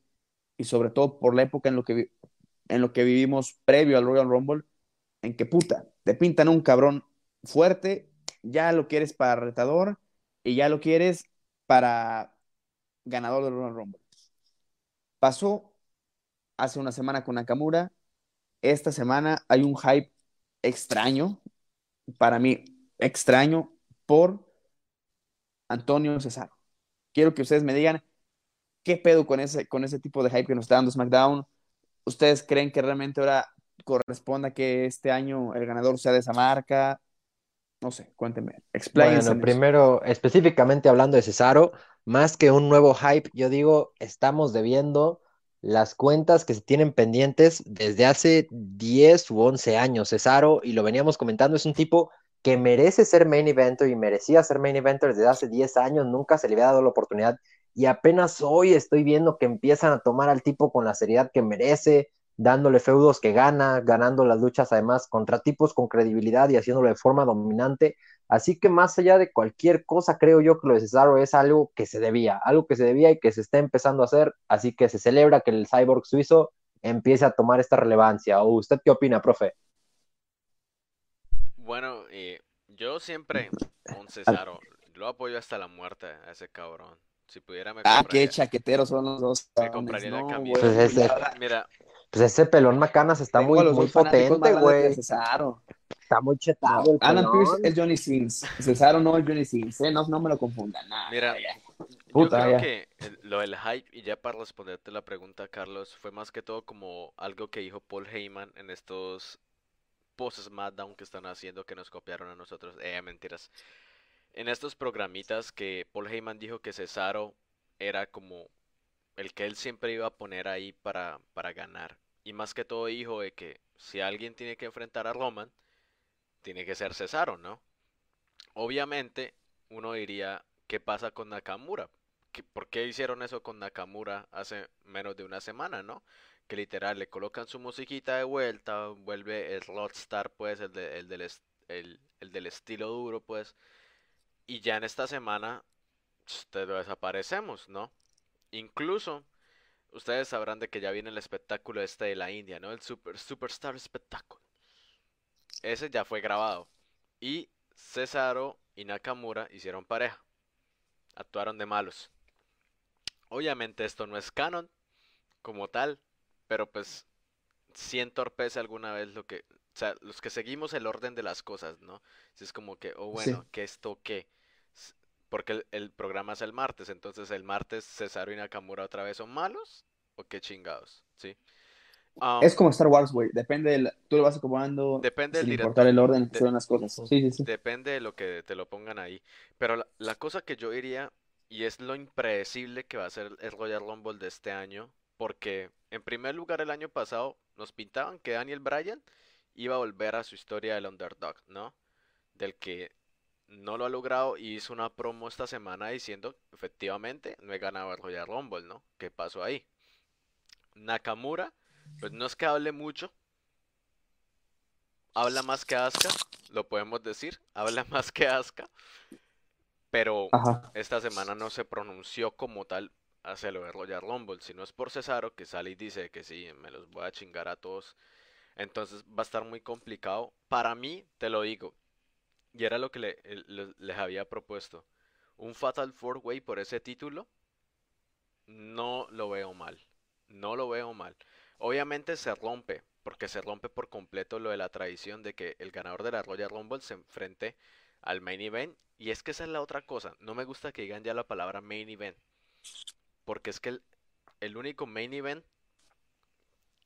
y sobre todo por la época en lo que, en lo que vivimos previo al Royal Rumble, en que puta, te pintan un cabrón fuerte, ya lo quieres para retador y ya lo quieres para ganador del Royal Rumble. Pasó hace una semana con Nakamura. Esta semana hay un hype extraño, para mí extraño, por Antonio Cesaro. Quiero que ustedes me digan qué pedo con ese, con ese tipo de hype que nos está dando SmackDown. ¿Ustedes creen que realmente ahora corresponda que este año el ganador sea de esa marca? No sé, explíquense. Bueno, primero, específicamente hablando de Cesaro, más que un nuevo hype, yo digo, estamos debiendo las cuentas que se tienen pendientes desde hace 10 u 11 años. Cesaro, y lo veníamos comentando, es un tipo que merece ser main eventer y merecía ser main eventer desde hace 10 años, nunca se le había dado la oportunidad y apenas hoy estoy viendo que empiezan a tomar al tipo con la seriedad que merece, dándole feudos que gana, ganando las luchas además contra tipos con credibilidad y haciéndolo de forma dominante. Así que más allá de cualquier cosa, creo yo que lo de Cesaro es algo que se debía, algo que se debía y que se está empezando a hacer. Así que se celebra que el cyborg suizo empiece a tomar esta relevancia. ¿O usted qué opina, profe? Bueno, yo siempre con Cesaro lo apoyo hasta la muerte a ese cabrón. Si pudiera me Ah, qué chaqueteros son los dos. Me compraría la camisa. Pues Mira, pues ese pelón Macanas está muy, muy potente, güey. Está muy chetado. Alan Pierce es Johnny Sins. Cesaro no es Johnny Sins. ¿eh? No, no me lo confundan. Mira, yo creo que lo del hype, y ya para responderte la pregunta, Carlos, fue más que todo como algo que dijo Paul Heyman en estos post SmackDown que están haciendo que nos copiaron a nosotros. Eh, mentiras. En estos programitas que Paul Heyman dijo que Cesaro era como el que él siempre iba a poner ahí para, para ganar. Y más que todo dijo de que si alguien tiene que enfrentar a Roman, tiene que ser Cesaro, ¿no? Obviamente, uno diría, ¿qué pasa con Nakamura? ¿Por qué hicieron eso con Nakamura hace menos de una semana, no? Que literal le colocan su musiquita de vuelta, vuelve pues, el, el, del, el, el del estilo duro, pues, y ya en esta semana te desaparecemos, ¿no? Incluso ustedes sabrán de que ya viene el espectáculo este de la India, ¿no? El Super Superstar Espectáculo. Ese ya fue grabado. Y Cesaro y Nakamura hicieron pareja. Actuaron de malos. Obviamente esto no es canon como tal, pero pues si entorpece alguna vez lo que, o sea, los que seguimos el orden de las cosas, ¿no? Si es como que, oh bueno, ¿qué esto qué? Porque el, programa es el martes, entonces el martes Cesaro y Nakamura otra vez son malos o qué chingados, ¿sí? es como Star Wars, güey. Depende, del, tú lo vas acomodando. Depende del importar el orden de, son las cosas. Sí, sí, sí. Depende de lo que te lo pongan ahí. Pero la, la, cosa que yo diría, y es lo impredecible que va a ser el Royal Rumble de este año, porque en primer lugar el año pasado nos pintaban que Daniel Bryan iba a volver a su historia del underdog, ¿no? Del que no lo ha logrado y hizo una promo esta semana diciendo, efectivamente, no he ganado el Royal Rumble, ¿no? ¿Qué pasó ahí? Nakamura, pues no es que hable mucho, habla más que Asuka, lo podemos decir, habla más que Asuka, pero esta semana no se pronunció como tal hacia lo de Royal Rumble, si no es por Cesaro que sale y dice que sí, me los voy a chingar a todos, entonces va a estar muy complicado. Para mí, te lo digo, y era lo que le, les había propuesto. Un Fatal Four Way por ese título, no lo veo mal. No lo veo mal. Obviamente se rompe, porque se rompe por completo lo de la tradición de que el ganador de la Royal Rumble se enfrente al main event. Y es que esa es la otra cosa. No me gusta que digan ya la palabra main event. Porque es que el, el único main event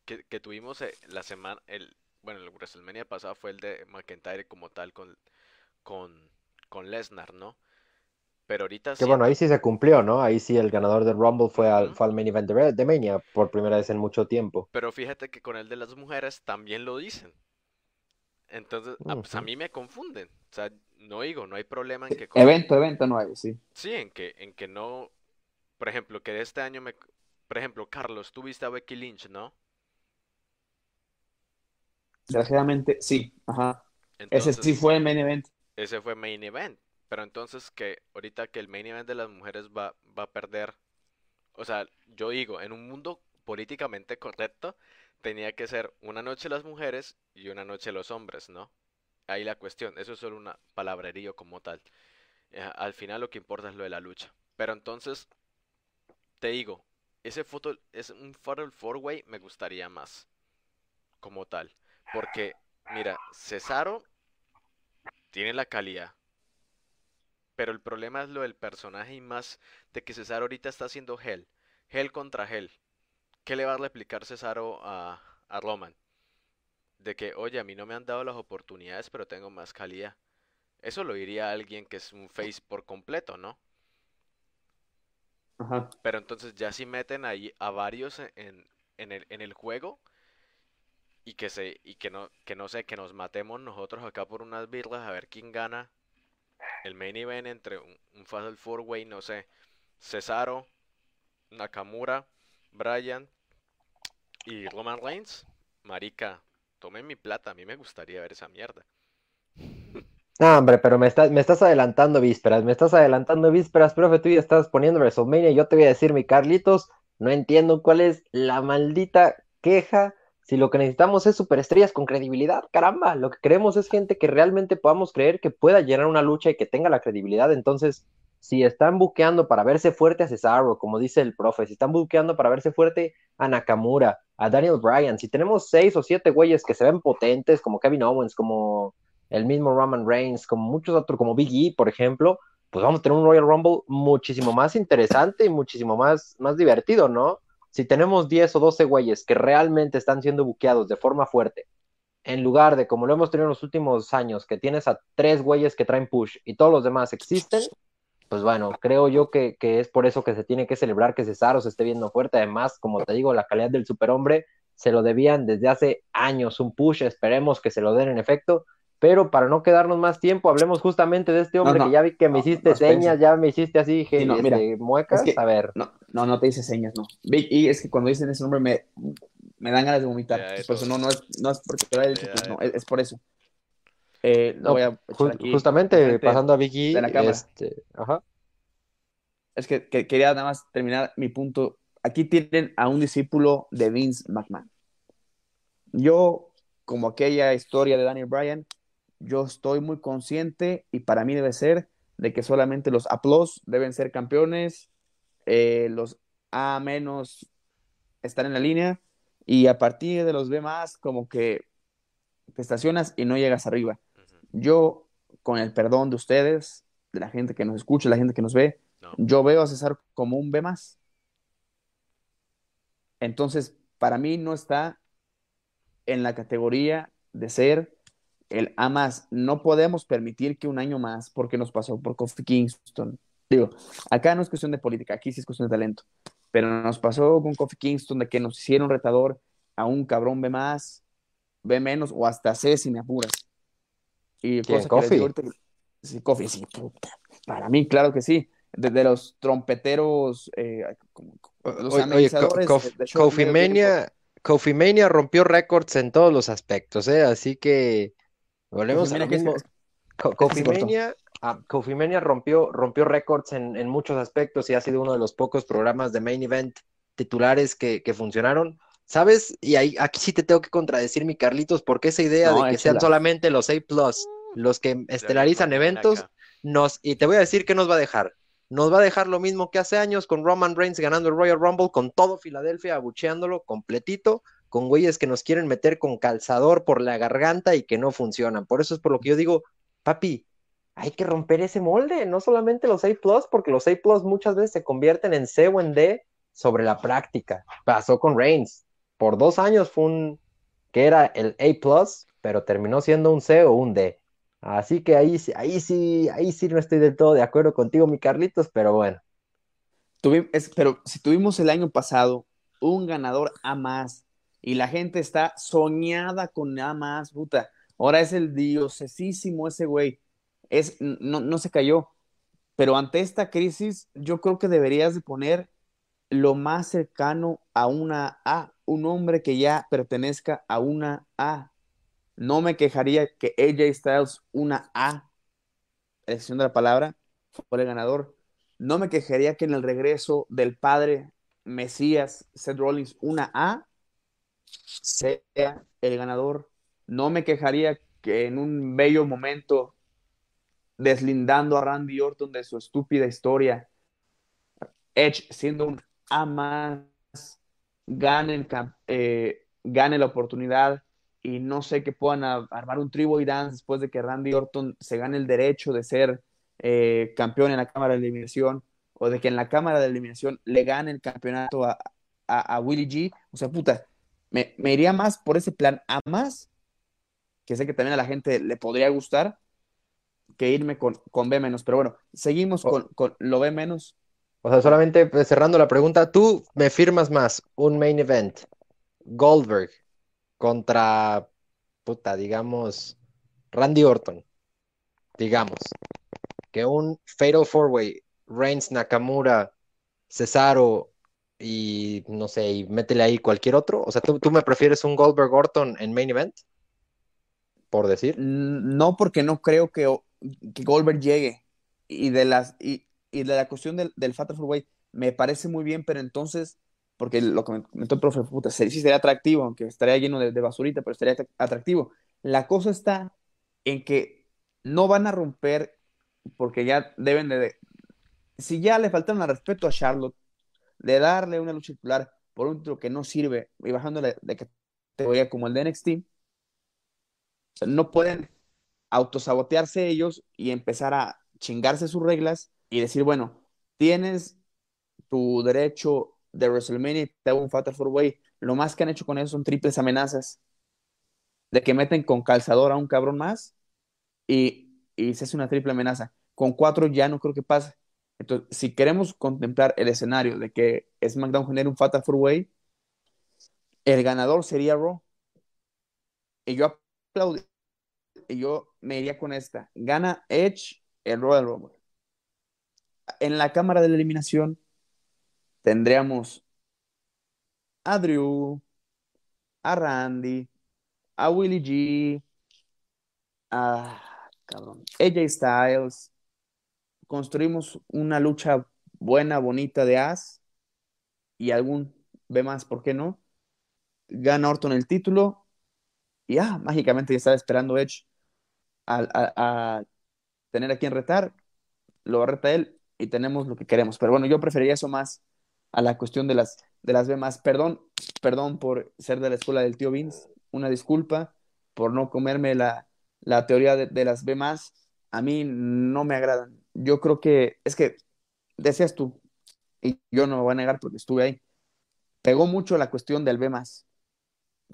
que, que tuvimos eh, la semana, el, bueno, el WrestleMania pasado fue el de McIntyre como tal con con, con Lesnar, ¿no? Pero ahorita Que bueno, ahí sí se cumplió, ¿no? Ahí sí el ganador del Rumble fue al, fue al main event de, Mania por primera vez en mucho tiempo. Pero fíjate que con el de las mujeres también lo dicen. Entonces, ah, pues a mí me confunden. O sea, no digo, no hay problema en que... Evento, evento no hay, sí. Sí, en que, en que no... Por ejemplo, que este año me... Por ejemplo, Carlos, tú viste a Becky Lynch, ¿no? Desgraciadamente, sí. Ajá. Ese sí fue el main event ese fue main event. Pero entonces que ahorita que el main event de las mujeres va, va a perder. O sea, yo digo, en un mundo políticamente correcto, tenía que ser una noche las mujeres y una noche los hombres, ¿no? Ahí la cuestión, eso es solo una palabrerío como tal. Eh, al final lo que importa es lo de la lucha. Pero entonces, te digo, ese foto, es un Fatal Four Way me gustaría más. Como tal. Porque, mira, Cesaro tiene la calidad. Pero el problema es lo del personaje y más de que Cesaro ahorita está haciendo Hell. Hell contra Hell. ¿Qué le va a replicar Cesaro a, a Roman? De que, oye, a mí no me han dado las oportunidades, pero tengo más calidad. Eso lo diría alguien que es un face por completo, ¿no? Pero entonces ya si meten ahí a varios en, en, el, en el juego, y que se y que no que no sé que nos matemos nosotros acá por unas birras a ver quién gana el main event entre un, un Fatal Four Way no sé. Cesaro Nakamura Bryan y Roman Reigns. Marica tomen mi plata a mí me gustaría ver esa mierda no, hombre, pero me estás, me estás adelantando vísperas, me estás adelantando vísperas, profe, tú ya estás poniendo WrestleMania yo te voy a decir, mi Carlitos, no entiendo cuál es la maldita queja si lo que necesitamos es superestrellas con credibilidad, caramba, lo que queremos es gente que realmente podamos creer que pueda llenar una lucha y que tenga la credibilidad. Entonces, si están buqueando para verse fuerte a Cesaro, como dice el profe, si están buqueando para verse fuerte a Nakamura, a Daniel Bryan, si tenemos seis o siete güeyes que se ven potentes, como Kevin Owens, como el mismo Roman Reigns, como muchos otros, como Big E, por ejemplo, pues vamos a tener un Royal Rumble muchísimo más interesante y muchísimo más, más divertido, ¿no? si tenemos 10 o 12 güeyes que realmente están siendo buqueados de forma fuerte, en lugar de como lo hemos tenido en los últimos años, que tienes a tres güeyes que traen push y todos los demás existen, pues bueno, creo yo que, es por eso que se tiene que celebrar que Cesaro se esté viendo fuerte. Además, como te digo, la calidad del superhombre se lo debían desde hace años un push, esperemos que se lo den en efecto. Pero para no quedarnos más tiempo, hablemos justamente de este hombre que ya vi que me hiciste señas, ya me hiciste así, que este, muecas. a ver. No, no, no te hice señas, no. y es que cuando dicen ese nombre me, me dan ganas de vomitar. por eso no, no es, no es porque lo haya dicho, pues, no, es, por eso. Eh, no, voy a aquí justamente pasando a Vicky, este, ajá. Es que, que, quería nada más terminar mi punto. Aquí tienen a un discípulo de Vince McMahon. Yo, como aquella historia de Daniel Bryan, yo estoy muy consciente y para mí debe ser de que solamente los A deben ser campeones, eh, los A menos están en la línea y a partir de los B más como que te estacionas y no llegas arriba. Yo, con el perdón de ustedes, de la gente que nos escucha, la gente que nos ve, yo veo a César como un B más. Entonces, para mí no está en la categoría de ser el A más. No podemos permitir que un año más, porque nos pasó por Kofi Kingston. Digo, acá no es cuestión de política, aquí sí es cuestión de talento. Pero nos pasó con Kofi Kingston de que nos hicieron retador a un cabrón B más, B menos o hasta C si me apuras. Y ¿Quién, Kofi? sí, Kofi, sí, puta. Para mí, claro que sí. Desde los trompeteros, eh, los oye, Kofi Mania, Kofi Mania rompió récords en todos los aspectos, ¿eh? Así que volvemos a lo mismo. Kofi Mania, ah, Mania rompió, rompió récords en, en, muchos aspectos y ha sido uno de los pocos programas de main event titulares que, que funcionaron. ¿Sabes? Y ahí, aquí sí te tengo que contradecir, mi Carlitos, porque esa idea de que sean solamente los A Plus los que estelarizan eventos, nos, y te voy a decir que nos va a dejar. Nos va a dejar lo mismo que hace años con Roman Reigns ganando el Royal Rumble, con todo Filadelfia abucheándolo completito, con güeyes que nos quieren meter con calzador por la garganta y que no funcionan. Por eso es por lo que yo digo, papi, hay que romper ese molde, no solamente los A porque los A muchas veces se convierten en C o en D sobre la práctica. Pasó con Reigns. Por dos años fue un que era el A pero terminó siendo un C o un D. Así que ahí, ahí sí, ahí sí no estoy del todo de acuerdo contigo, mi Carlitos, pero bueno. pero si tuvimos el año pasado un ganador a más y la gente está soñada con A más, puta, ahora es el diosesísimo ese güey, es, no, no se cayó, pero ante esta crisis yo creo que deberías de poner lo más cercano a una A, un hombre que ya pertenezca a una A, no me quejaría que AJ Styles, una A, excepción de la palabra, fue el ganador. No me quejaría que en el regreso del padre Mesías, Seth Rollins, una A, sea el ganador. No me quejaría que en un bello momento, deslindando a Randy Orton de su estúpida historia, Edge siendo un A más, gane, eh, gane la oportunidad y no sé que puedan armar un tribo y dance después de que Randy Orton se gane el derecho de ser eh, campeón en la Cámara de Eliminación o de que en la Cámara de Eliminación le gane el campeonato a, a, Willie G. O sea, puta, me, iría más por ese plan a más, que sé que también a la gente le podría gustar, que irme con, con B menos. Pero bueno, seguimos con, con lo B menos. O sea, solamente pues, cerrando la pregunta, ¿tú me firmas más un main event? Goldberg contra, puta, digamos, Randy Orton, digamos, que un Fatal Four Way, Reigns, Nakamura, Cesaro y no sé, y métele ahí cualquier otro. O sea, ¿tú, me prefieres un Goldberg Orton en main event? Por decir. No, porque no creo que, Goldberg llegue. Y de las y, de la cuestión del, del Fatal Four Way, me parece muy bien, pero entonces porque lo que me comentó el profe, puta, sí sería atractivo, aunque estaría lleno de, basurita, pero estaría atractivo. La cosa está en que no van a romper, porque ya deben de, si ya le faltaron al respeto a Charlotte, de darle una lucha titular por un título que no sirve y bajándole de categoría como el de NXT, no pueden autosabotearse ellos y empezar a chingarse sus reglas y decir, bueno, tienes tu derecho de WrestleMania y te hago un Fatal Four Way. Lo más que han hecho con eso son triples amenazas de que meten con calzador a un cabrón más y, y se hace una triple amenaza. Con cuatro ya no creo que pase. Entonces, si queremos contemplar el escenario de que SmackDown genere un Fatal Four Way, el ganador sería Raw. Y yo aplaudí. Y yo me iría con esta. Gana Edge el Royal Rumble. En la cámara de la eliminación, tendríamos a Drew, a Randy, a Willie G, a cabrón, AJ Styles. Construimos una lucha buena, bonita de As y algún ve más, ¿por qué no? Gana Orton el título y ya, mágicamente ya estaba esperando Edge a, a tener a quien retar, lo reta él y tenemos lo que queremos. Pero bueno, yo preferiría eso más a la cuestión de las, de las B más. Perdón, perdón por ser de la escuela del tío Vince, una disculpa por no comerme la, la teoría de, de, las B más. A mí no me agradan. Yo creo que, es que decías tú, y yo no me voy a negar porque estuve ahí, pegó mucho la cuestión del B más.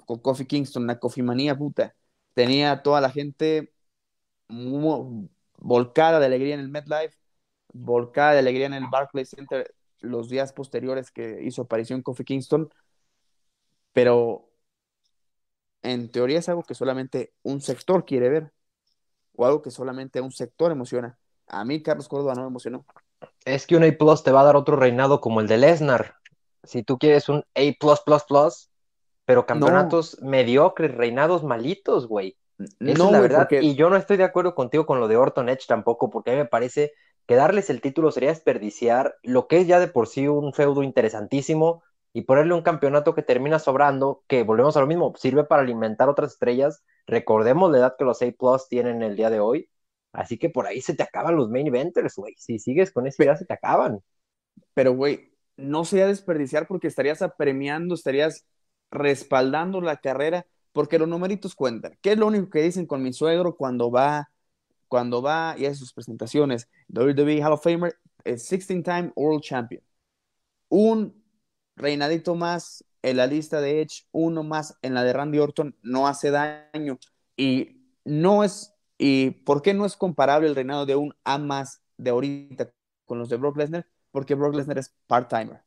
Con Kofi Kingston, la Kofi manía puta. Tenía toda la gente volcada de alegría en el MetLife, volcada de alegría en el Barclays Center los días posteriores que hizo aparición Kofi Kingston, pero en teoría es algo que solamente un sector quiere ver, o algo que solamente un sector emociona. A mí Carlos Córdoba no me emocionó. Es que un A Plus te va a dar otro reinado como el de Lesnar. Si tú quieres un A Plus Plus Plus, pero campeonatos no. mediocres, reinados malitos, güey. Esa no, es la verdad. Porque... Y yo no estoy de acuerdo contigo con lo de Orton Edge tampoco, porque a mí me parece que darles el título sería desperdiciar lo que es ya de por sí un feudo interesantísimo y ponerle un campeonato que termina sobrando, que volvemos a lo mismo, sirve para alimentar otras estrellas. Recordemos la edad que los A Plus tienen el día de hoy. Así que por ahí se te acaban los main eventers, güey. Si sigues con esa idea, se te acaban. Pero, güey, no sería desperdiciar porque estarías apremiando, estarías respaldando la carrera, porque los numeritos cuentan. ¿Qué es lo único que dicen con mi suegro cuando va, cuando va y hace sus presentaciones? WWE Hall of Famer, 16-time World Champion. Un reinadito más en la lista de Edge, uno más en la de Randy Orton, no hace daño. Y no es, y ¿por qué no es comparable el reinado de un A más de ahorita con los de Brock Lesnar? Porque Brock Lesnar es part-timer.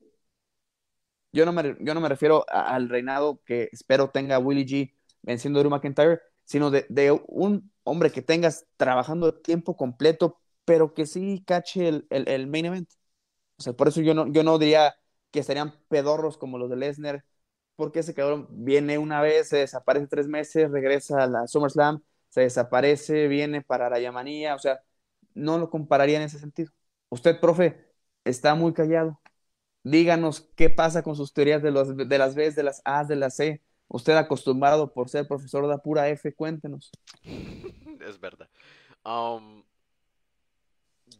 Yo no, me, refiero al reinado que espero tenga Willie G venciendo a Drew McIntyre, sino de, un hombre que tengas trabajando tiempo completo, pero que sí cache el, main event. O sea, por eso yo no, diría que estarían pedorros como los de Lesnar, porque ese cabrón viene una vez, desaparece tres meses, regresa a la SummerSlam, se desaparece, viene para la Yamanía, o sea, no lo compararía en ese sentido. Usted, profe, está muy callado díganos qué pasa con sus teorías de, los, de las Bs, de las As, de las C. Usted acostumbrado por ser profesor de pura F, cuéntenos. es verdad. Um,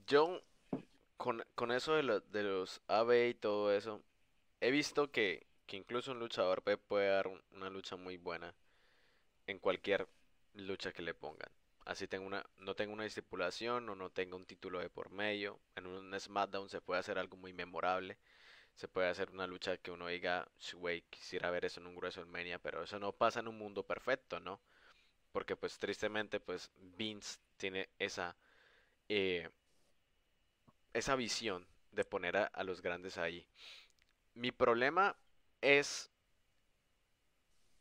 yo, con, con eso de, lo, de, los AB y todo eso, he visto que, que incluso un luchador P puede dar una lucha muy buena en cualquier lucha que le pongan. Así tengo una, no tengo una estipulación o no tengo un título de por medio. En un SmackDown se puede hacer algo muy memorable se puede hacer una lucha que uno diga, güey, quisiera ver eso en un grueso en pero eso no pasa en un mundo perfecto, ¿no? Porque pues tristemente pues Vince tiene esa eh, esa visión de poner a, a los grandes ahí. Mi problema es,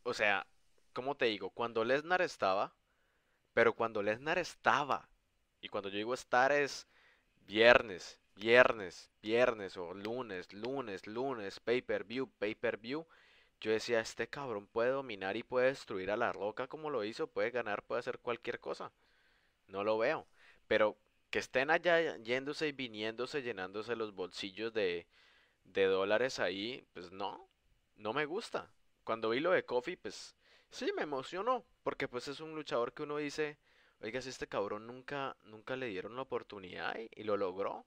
o sea, ¿cómo te digo? Cuando Lesnar estaba, pero cuando Lesnar estaba, y cuando yo digo estar es viernes, viernes, viernes o lunes, lunes, lunes, pay per view, pay per view. Yo decía, este cabrón puede dominar y puede destruir a la roca como lo hizo, puede ganar, puede hacer cualquier cosa. No lo veo. Pero que estén allá yéndose y viniéndose, llenándose los bolsillos de, de dólares ahí, pues no, no me gusta. Cuando vi lo de Kofi, pues sí me emocionó, porque pues es un luchador que uno dice, oiga, si este cabrón nunca, nunca le dieron la oportunidad y, y lo logró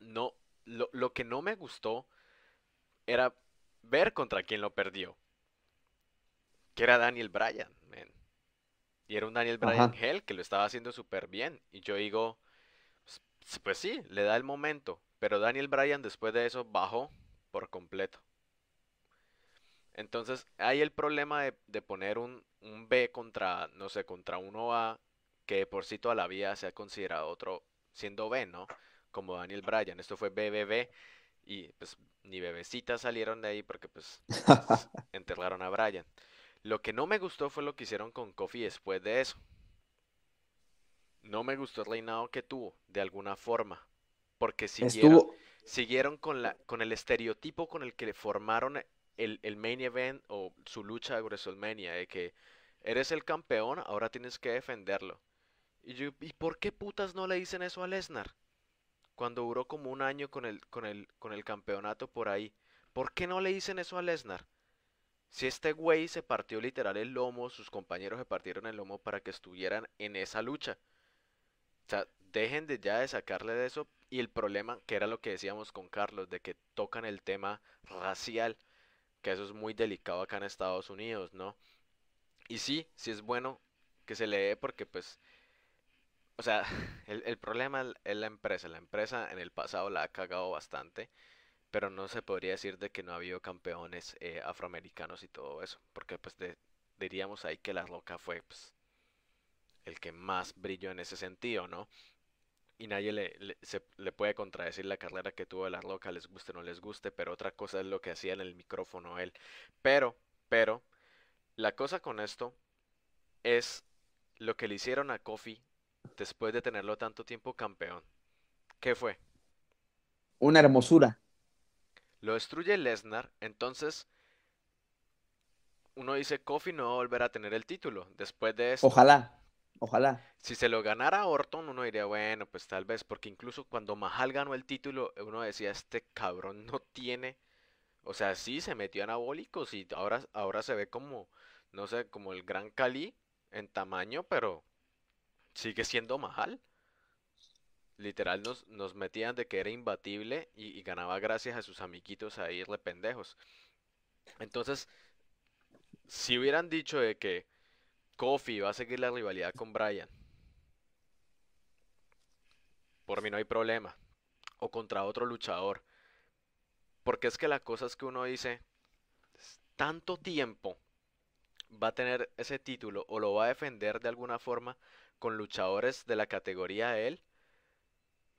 no, lo, lo, que no me gustó era ver contra quién lo perdió. Que era Daniel Bryan, man. Y era un Daniel Bryan Ajá. Hell que lo estaba haciendo súper bien. Y yo digo, pues, pues sí, le da el momento. Pero Daniel Bryan después de eso bajó por completo. Entonces hay el problema de, de poner un, un, B contra, no sé, contra uno A que por sí toda la vida se ha considerado otro siendo B, ¿no? como Daniel Bryan. Esto fue BBB y pues ni bebecitas salieron de ahí porque pues, pues enterraron a Bryan. Lo que no me gustó fue lo que hicieron con Kofi después de eso. No me gustó el reinado que tuvo, de alguna forma. Porque siguieron, Estuvo... siguieron con, la, con el estereotipo con el que formaron el, el main event o su lucha a WrestleMania, de que eres el campeón, ahora tienes que defenderlo. Y yo, ¿y por qué putas no le dicen eso a Lesnar? Cuando duró como un año con el, con el, con el campeonato por ahí. ¿Por qué no le dicen eso a Lesnar? Si este güey se partió literal el lomo, sus compañeros se partieron el lomo para que estuvieran en esa lucha. O sea, dejen de ya de sacarle de eso. Y el problema, que era lo que decíamos con Carlos, de que tocan el tema racial, que eso es muy delicado acá en Estados Unidos, ¿no? Y sí, sí es bueno que se lee porque pues, o sea, el, el problema es la empresa. La empresa en el pasado la ha cagado bastante pero no se podría decir de que no ha habido campeones eh, afroamericanos y todo eso, porque pues diríamos ahí que La Roca fue pues, el que más brilló en ese sentido, ¿no? Y nadie le, le, se, le puede contradecir la carrera que tuvo La Roca, les guste o no les guste, pero otra cosa es lo que hacía en el micrófono él. Pero, pero, la cosa con esto es lo que le hicieron a Kofi después de tenerlo tanto tiempo campeón. ¿Qué fue? Una hermosura lo destruye Lesnar, entonces uno dice Kofi no va a volver a tener el título después de esto. Ojalá, ojalá. Si se lo ganara Orton, uno diría, bueno, pues tal vez, porque incluso cuando Mahal ganó el título, uno decía, este cabrón no tiene, o sea, sí se metió anabólicos y ahora, ahora se ve como, no sé, como el gran Cali en tamaño, pero sigue siendo Mahal literal nos, nos metían de que era imbatible y, ganaba gracias a sus amiguitos ahí de pendejos. Entonces, si hubieran dicho de que Kofi va a seguir la rivalidad con Brian, por mí no hay problema. O contra otro luchador. Porque es que la cosa es que uno dice, tanto tiempo va a tener ese título o lo va a defender de alguna forma con luchadores de la categoría él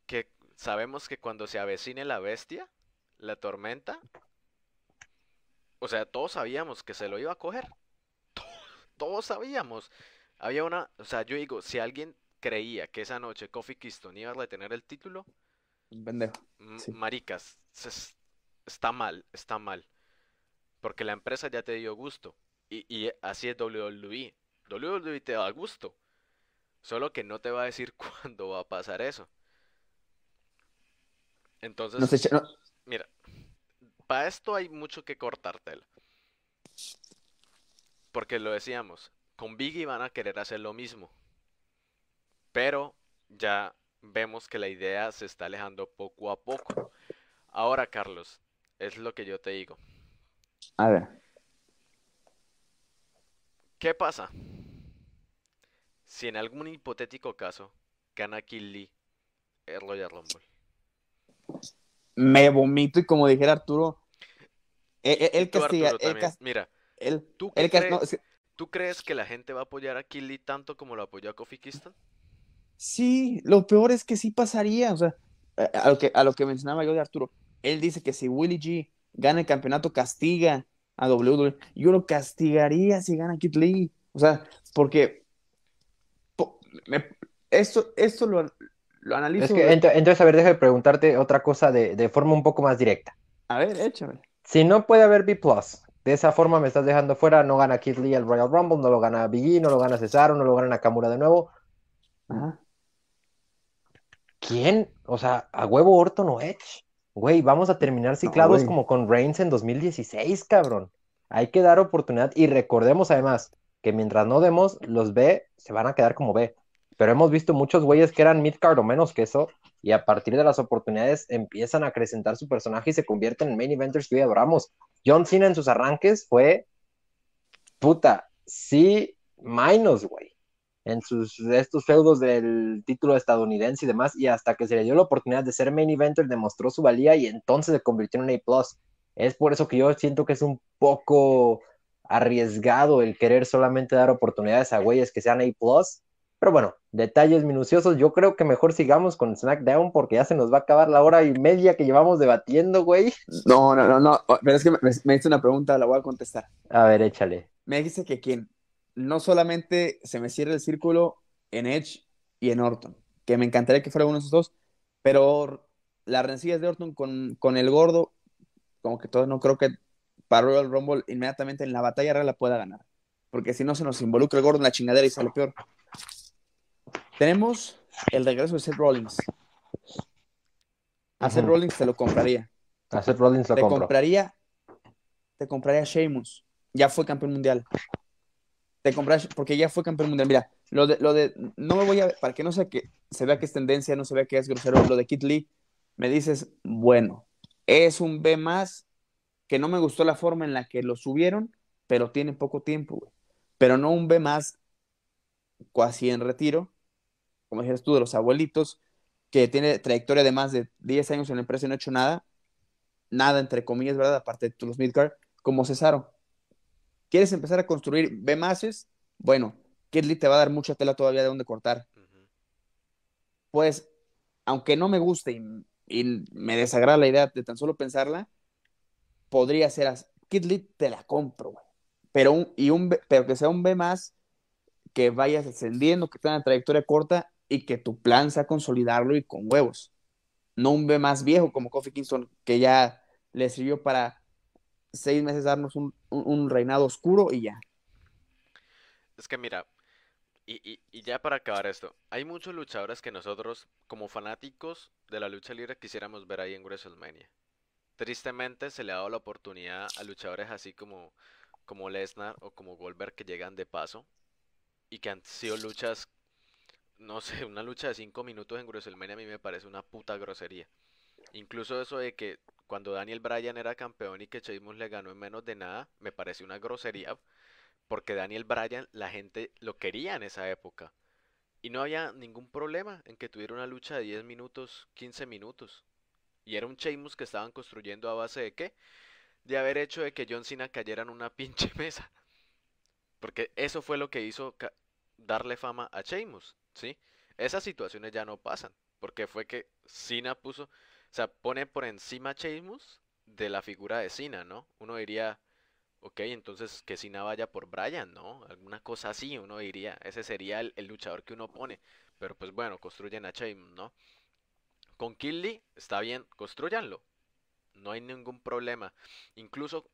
que sabemos que cuando se avecine la bestia, la tormenta, o sea, todos sabíamos que se lo iba a coger. Todos, sabíamos. Había una, o sea, yo digo, si alguien creía que esa noche Kofi Kingston iba a retener el título, pendejo. Maricas, está mal, está mal. Porque la empresa ya te dio gusto. Y, y así es WWE. WWE te da gusto. Solo que no te va a decir cuándo va a pasar eso. Entonces, mira, para esto hay mucho que cortártelo. Porque lo decíamos, con Biggie van a querer hacer lo mismo. Pero ya vemos que la idea se está alejando poco a poco. Ahora, Carlos, es lo que yo te digo. A ver. ¿Qué pasa? Si en algún hipotético caso gana Kill Lee el Royal Rumble me vomito y como dijera Arturo, él, castiga. Mira, ¿tú, ¿tú, crees que la gente va a apoyar a Killy tanto como lo apoyó a Kofi Kingston? Sí, lo peor es que sí pasaría. O sea, a lo que, a lo que mencionaba yo de Arturo, él dice que si Willie G gana el campeonato, castiga a WWE. Yo lo castigaría si gana Kid Lee. O sea, porque esto, esto lo, lo analizo. Es que, entonces, a ver, déjame preguntarte otra cosa de, forma un poco más directa. A ver, échame. Si no puede haber B, de esa forma me estás dejando fuera, no gana Kid Lee el Royal Rumble, no lo gana Biggie, no lo gana Cesaro, no lo gana Nakamura de nuevo. ¿Quién? O sea, a huevo Orton o Edge. Güey, vamos a terminar ciclados como con Reigns en 2016, cabrón. Hay que dar oportunidad y recordemos además que mientras no demos, los B se van a quedar como B pero hemos visto muchos güeyes que eran midcard o menos que eso, y a partir de las oportunidades empiezan a acrecentar su personaje y se convierten en main eventers que hoy adoramos. John Cena en sus arranques fue puta, sí, menos, güey, en sus estos feudos del título estadounidense y demás, y hasta que se le dio la oportunidad de ser main eventer demostró su valía y entonces se convirtió en un A+. Es por eso que yo siento que es un poco arriesgado el querer solamente dar oportunidades a güeyes que sean A+, pero bueno, detalles minuciosos. Yo creo que mejor sigamos con SmackDown porque ya se nos va a acabar la hora y media que llevamos debatiendo, güey. No, no, no, no. Pero es que me, me hizo una pregunta, la voy a contestar. A ver, échale. Me dice que quien no solamente se me cierra el círculo en Edge y en Orton, que me encantaría que fuera uno de esos dos, pero las rencillas de Orton con, con el gordo, como que todo no creo que para Royal Rumble inmediatamente en la batalla real la pueda ganar. Porque si no se nos involucra el gordo en la chingadera y sale peor. Tenemos el regreso de Seth Rollins. A Seth. Rollins te lo compraría. A Seth Rollins lo Te compro. compraría, te compraría Sheamus. Ya fue campeón mundial. Te compraría, porque ya fue campeón mundial. Mira, lo de, lo de, no me voy a, para que no sea que se vea que es tendencia, no se vea que es grosero, lo de Kit Lee, me dices, bueno, es un B más que no me gustó la forma en la que lo subieron, pero tiene poco tiempo, güey. Pero no un B más casi en retiro, como dijeras tú, de los abuelitos, que tiene trayectoria de más de 10 años en la empresa y no ha hecho nada, nada entre comillas, ¿verdad? Aparte de los midcard, como Cesaro. ¿Quieres empezar a construir B mases? Bueno, Kid Lee te va a dar mucha tela todavía de dónde cortar. Pues, aunque no me guste y, y me desagrada la idea de tan solo pensarla, podría ser así. Te la compro, güey. Pero, un, y un, pero que sea un B más que vayas ascendiendo, que tenga una trayectoria corta y que tu plan sea consolidarlo y con huevos. No un B más viejo como Kofi Kingston, que ya le sirvió para seis meses darnos un, un- reinado oscuro y ya. Es que mira, y, y, y ya para acabar esto, hay muchos luchadores que nosotros, como fanáticos de la lucha libre, quisiéramos ver ahí en WrestleMania. Tristemente se le ha dado la oportunidad a luchadores así como, como Lesnar o como Goldberg que llegan de paso y que han sido luchas, no sé, una lucha de 5 minutos en WrestleMania a mí me parece una puta grosería. Incluso eso de que cuando Daniel Bryan era campeón y que Sheamus le ganó en menos de nada, me parece una grosería porque Daniel Bryan la gente lo quería en esa época. Y no había ningún problema en que tuviera una lucha de 10 minutos, 15 minutos. Y era un Sheamus que estaban construyendo a base de qué? De haber hecho de que John Cena cayera en una pinche mesa. Porque eso fue lo que hizo darle fama a Sheamus, ¿sí? Esas situaciones ya no pasan. Porque fue que Cena puso, o sea, pone por encima a Sheamus de la figura de Cena, ¿no? Uno diría, ok, entonces que Cena vaya por Bryan, ¿no? Alguna cosa así, uno diría, ese sería el, luchador que uno pone. Pero pues bueno, construyen a Sheamus, ¿no? Con Kinley está bien, construyanlo. No hay ningún problema. Incluso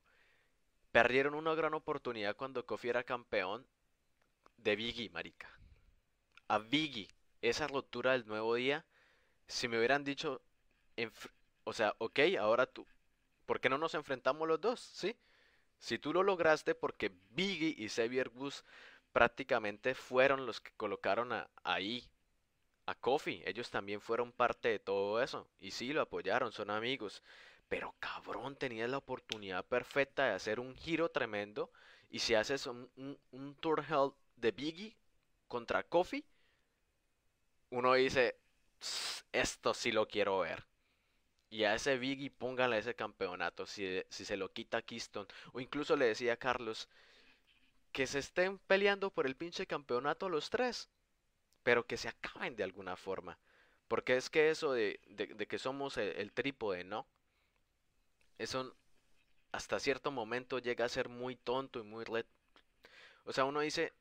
perdieron una gran oportunidad cuando Kofi era campeón de Biggie, marica. A Biggie, esa rotura del nuevo día, si me hubieran dicho, o sea, ok, ahora tú, ¿por qué no nos enfrentamos los dos? ¿Sí? Si tú lo lograste porque Biggie y Xavier Woods prácticamente fueron los que colocaron a- ahí a Kofi, ellos también fueron parte de todo eso y sí lo apoyaron, son amigos. Pero cabrón, tenías la oportunidad perfecta de hacer un giro tremendo y si haces un tour hell de Biggie contra Kofi, uno dice, "Tss, esto sí lo quiero ver. Y a ese Biggie pónganle ese campeonato, si, si se lo quita Keystone. O incluso le decía a Carlos que se estén peleando por el pinche campeonato los tres, pero que se acaben de alguna forma. Porque es que eso de, de- de que somos el, el trípode, ¿no? Eso hasta cierto momento llega a ser muy tonto y muy red. O sea, uno dice,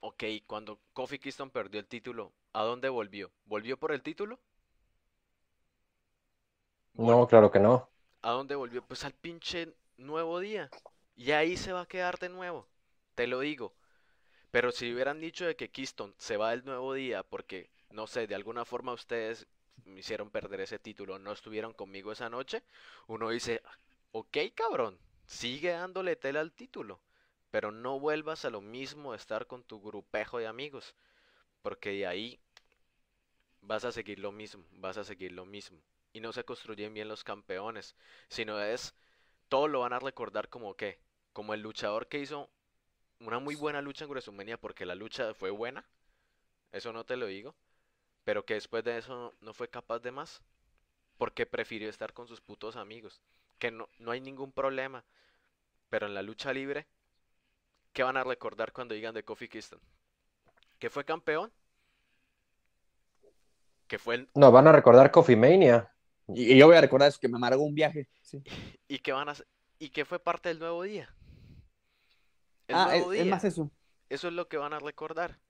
ok, cuando Kofi Kingston perdió el título, ¿a dónde volvió? ¿Volvió por el título? No, claro que no. ¿A dónde volvió? Pues al pinche nuevo día. Y ahí se va a quedar de nuevo. Te lo digo. Pero si hubieran dicho de que Keystone se va el nuevo día porque, no sé, de alguna forma ustedes me hicieron perder ese título, no estuvieron conmigo esa noche, uno dice, ok, cabrón, sigue dándole tela al título, pero no vuelvas a lo mismo de estar con tu grupejo de amigos, porque de ahí vas a seguir lo mismo, vas a seguir lo mismo. Y no se construyen bien los campeones, sino es, todo lo van a recordar como que, como el luchador que hizo una muy buena lucha en WrestleMania porque la lucha fue buena, eso no te lo digo, pero que después de eso no, no fue capaz de más, porque prefirió estar con sus putos amigos, que no, no hay ningún problema, pero en la lucha libre, ¿qué van a recordar cuando digan de Kofi Kingston? ¿Que fue campeón? ¿Que fue el... No, van a recordar Coffee Mania. Y, y yo voy a recordar eso, que me amargó un viaje. Sí. y que van a... y que fue parte del nuevo día? El Ah, es, nuevo es día. más eso. Eso es lo que van a recordar.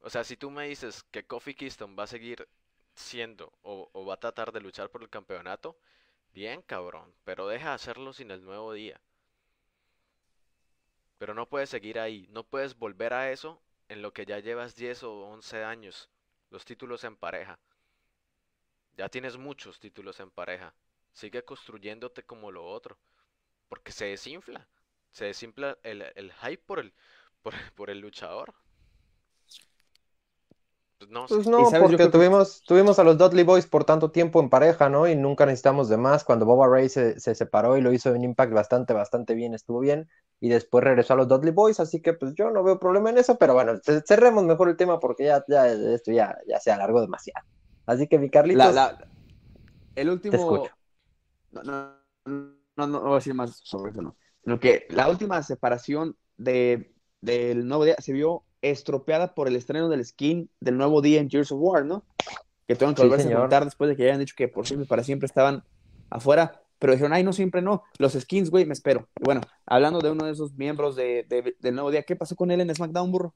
O sea, si tú me dices que Kofi Kingston va a seguir siendo o, o va a tratar de luchar por el campeonato, bien cabrón, pero deja de hacerlo sin el nuevo día. Pero no puedes seguir ahí, no puedes volver a eso en lo que ya llevas 10 o 11 años, los títulos en pareja. Ya tienes muchos títulos en pareja. Sigue construyéndote como lo otro. Porque se desinfla. Se desinfla el, el hype por el, por, por el luchador. Pues no, pues no porque tuvimos, tuvimos a los Dudley Boys por tanto tiempo en pareja, ¿no? Y nunca necesitamos de más. Cuando Boba Ray se, se separó y lo hizo en Impact bastante, bastante bien, estuvo bien. Y después regresó a los Dudley Boys, así que pues yo no veo problema en eso, pero bueno, cerremos mejor el tema porque ya, ya esto ya, ya se alargó demasiado. Así que mi Carlitos. el último. No, no, no, no, voy a decir más sobre eso, no. Sino que la última separación de, del nuevo día se vio estropeada por el estreno del skin del nuevo día en Gears of War, ¿no? Que tuvieron que volverse a montar después de que hayan dicho que por siempre para siempre estaban afuera. Pero dijeron, ay, no, siempre no. Los skins, güey, me espero. Y bueno, hablando de uno de esos miembros de, del nuevo día, ¿qué pasó con él en SmackDown, burro?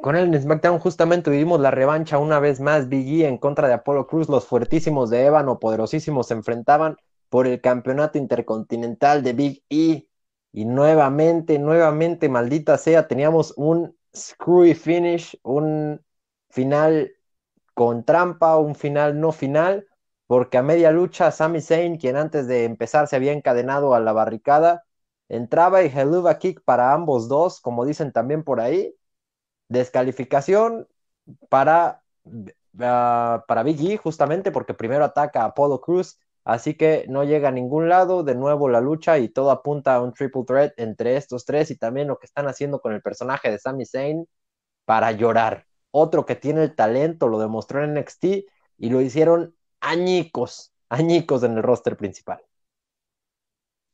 Con él en SmackDown justamente vivimos la revancha una vez más. Big E en contra de Apollo Cruz. Los fuertísimos de Ébano, poderosísimos, se enfrentaban por el campeonato intercontinental de Big E. Y nuevamente, nuevamente, maldita sea, teníamos un screwy finish, un final con trampa, un final no final, porque a media lucha Sami Zayn, quien antes de empezar se había encadenado a la barricada, entraba y Helluva Kick para ambos dos, como dicen también por ahí, descalificación para, ah, para Big E, justamente porque primero ataca a Apollo Cruz, así que no llega a ningún lado, de nuevo la lucha y todo apunta a un triple threat entre estos tres y también lo que están haciendo con el personaje de Sami Zayn para llorar. Otro que tiene el talento, lo demostró en NXT y lo hicieron añicos, añicos en el roster principal.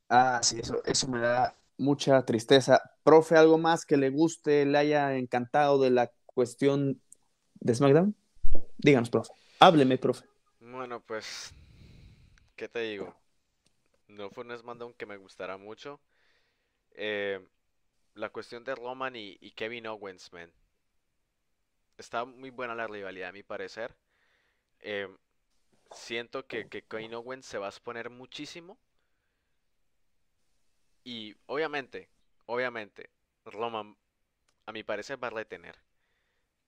Ah, sí, eso, eso me da mucha tristeza. Profe, ¿algo más que le guste, le haya encantado de la cuestión de SmackDown? Díganos, profe. Hábleme, profe. Bueno, pues ¿qué te digo? No fue un SmackDown que me gustara mucho. Eh, la cuestión de Roman y, Kevin Owens, man. Está muy buena la rivalidad, a mi parecer. Eh, siento que, que Kevin Owens se va a exponer muchísimo. Y obviamente, obviamente, Roman, a mi parecer, va a retener.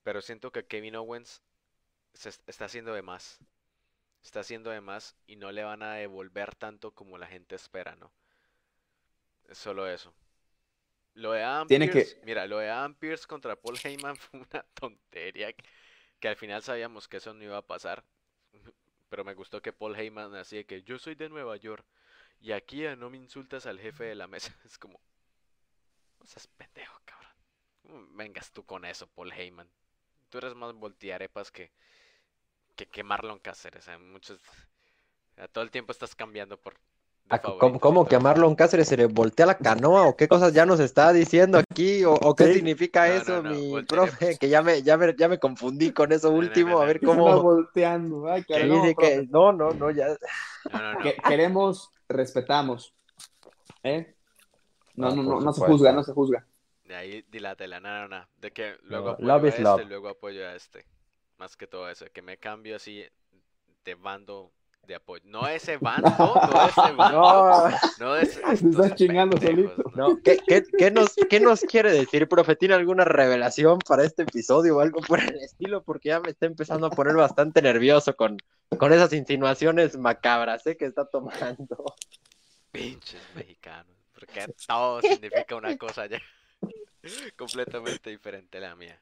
Pero siento que Kevin Owens se está haciendo de más está haciendo de más y no le van a devolver tanto como la gente espera, ¿no? Es solo eso. Lo de Adam Pierce, mira, lo de Adam Pierce contra Paul Heyman fue una tontería que, al final sabíamos que eso no iba a pasar. Pero me gustó que Paul Heyman así de que yo soy de Nueva York y aquí no me insultas al jefe de la mesa. Es como, no seas pendejo, cabrón. Vengas tú con eso, Paul Heyman. Tú eres más voltearepas que, que, que Marlon Cáceres. muchos, todo el tiempo estás cambiando por. Ah, ¿Cómo, que a Marlon Cáceres se le voltea la canoa? ¿O qué cosas ya nos está diciendo aquí? ¿O, qué significa eso, mi profe? Que ya me, ya, me, ya me confundí con eso último. a ver cómo. volteando. Ay, no, no, no, ya. queremos, respetamos. ¿Eh? No, ah, no, no, no se juzga, no se juzga. De ahí dilátela, no, no, no. De que luego apoyo a este, luego apoyo a este más que todo eso, que me cambio así de bando de apoyo. No ese bando, no ese bando. No, es, estás chingando solito. No, ¿qué, qué, qué, nos, ¿Qué nos quiere decir, profe? ¿Tiene alguna revelación para este episodio o algo por el estilo? Porque ya me está empezando a poner bastante nervioso con, con esas insinuaciones macabras ¿eh? que está tomando. Pinches mexicanos, porque todo significa una cosa ya completamente diferente a la mía.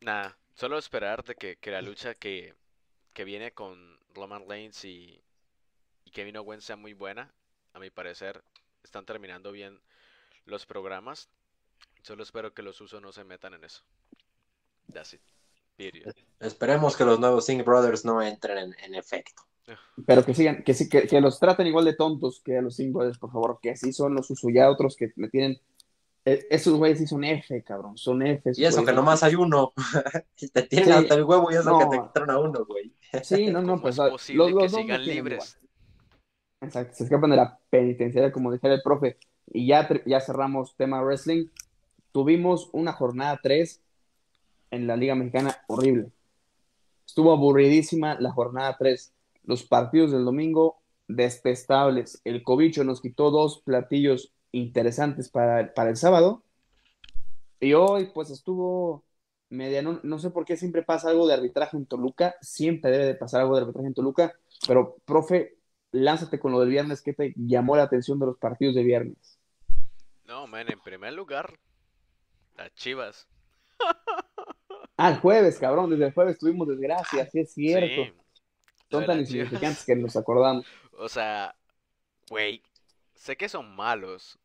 Nada, Solo esperar de que, la lucha que, viene con Roman Reigns y, Kevin Owens sea muy buena. A mi parecer, están terminando bien los programas. Solo espero que los usos no se metan en eso. That's it. Esperemos que los nuevos Singh Brothers no entren en, efecto. Pero que sigan, que, que, que, los traten igual de tontos que a los Singh Brothers, por favor, que así son los usos. Ya otros que me tienen esos güeyes sí son F, cabrón. Son F. Y eso que nomás hay uno. te tienen hasta el huevo y eso que te quitaron a uno, güey. Sí, no, no, pues. Es los, los que sigan libres. Exacto, se escapan de la penitenciaria, como decía el profe. Y ya, ya cerramos tema wrestling. Tuvimos una jornada 3 en la Liga Mexicana horrible. Estuvo aburridísima la jornada 3. Los partidos del domingo despestables. El cobicho nos quitó dos platillos interesantes para, para el sábado Y hoy, pues estuvo media, no, sé por qué siempre pasa algo de arbitraje en Toluca, siempre debe de pasar algo de arbitraje en Toluca, pero, profe, lánzate con lo del viernes, ¿qué te llamó la atención de los partidos de viernes? No, man, en primer lugar, las Chivas. Ah, el jueves, cabrón, desde el jueves tuvimos desgracia, sí es cierto. Son tan insignificantes que nos acordamos. O sea, güey, sé que son malos,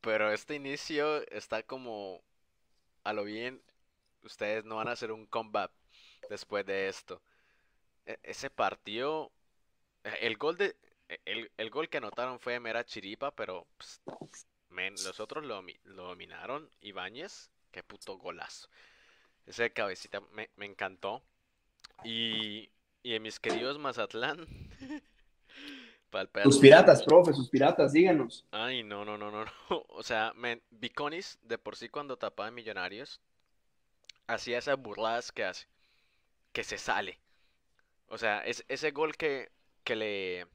pero este inicio está como a lo bien. Ustedes no van a hacer un comeback después de esto. E, ese partido, el gol de, el, gol que anotaron fue mera chiripa, pero pues, los otros lo, dominaron. Ibáñez, qué puto golazo. Ese cabecita me, me encantó. Y, y en mis queridos Mazatlán. sus piratas, profe, sus piratas, díganos. Ay, no, no, no, no. O sea, men, Biconis, de por sí cuando tapaba Millonarios, hacía esas burladas que hace. Que se sale. O sea, es, ese gol que, que le.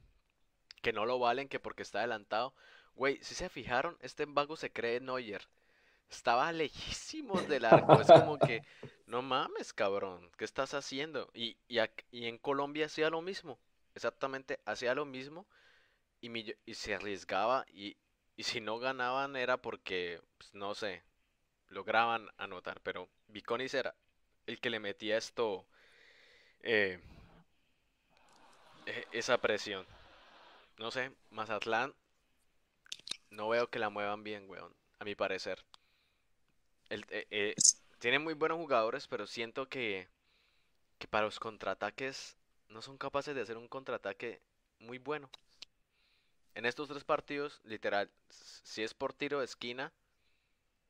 que no lo valen, que porque está adelantado. Güey, si se fijaron, este vago se cree Neuer. Estaba lejísimos del arco. Es como que, no mames, cabrón, ¿qué estás haciendo? Y, y, en Colombia hacía lo mismo. Exactamente, hacía lo mismo. Y, se arriesgaba. Y, si no ganaban era porque, pues, no sé, lograban anotar. Pero Viconis era el que le metía esto. Eh, e, esa presión. No sé, Mazatlán. No veo que la muevan bien, weón. A mi parecer. Eh, eh, tiene muy buenos jugadores, pero siento que, que para los contraataques no son capaces de hacer un contraataque muy bueno. En estos tres partidos, literal, si es por tiro de esquina,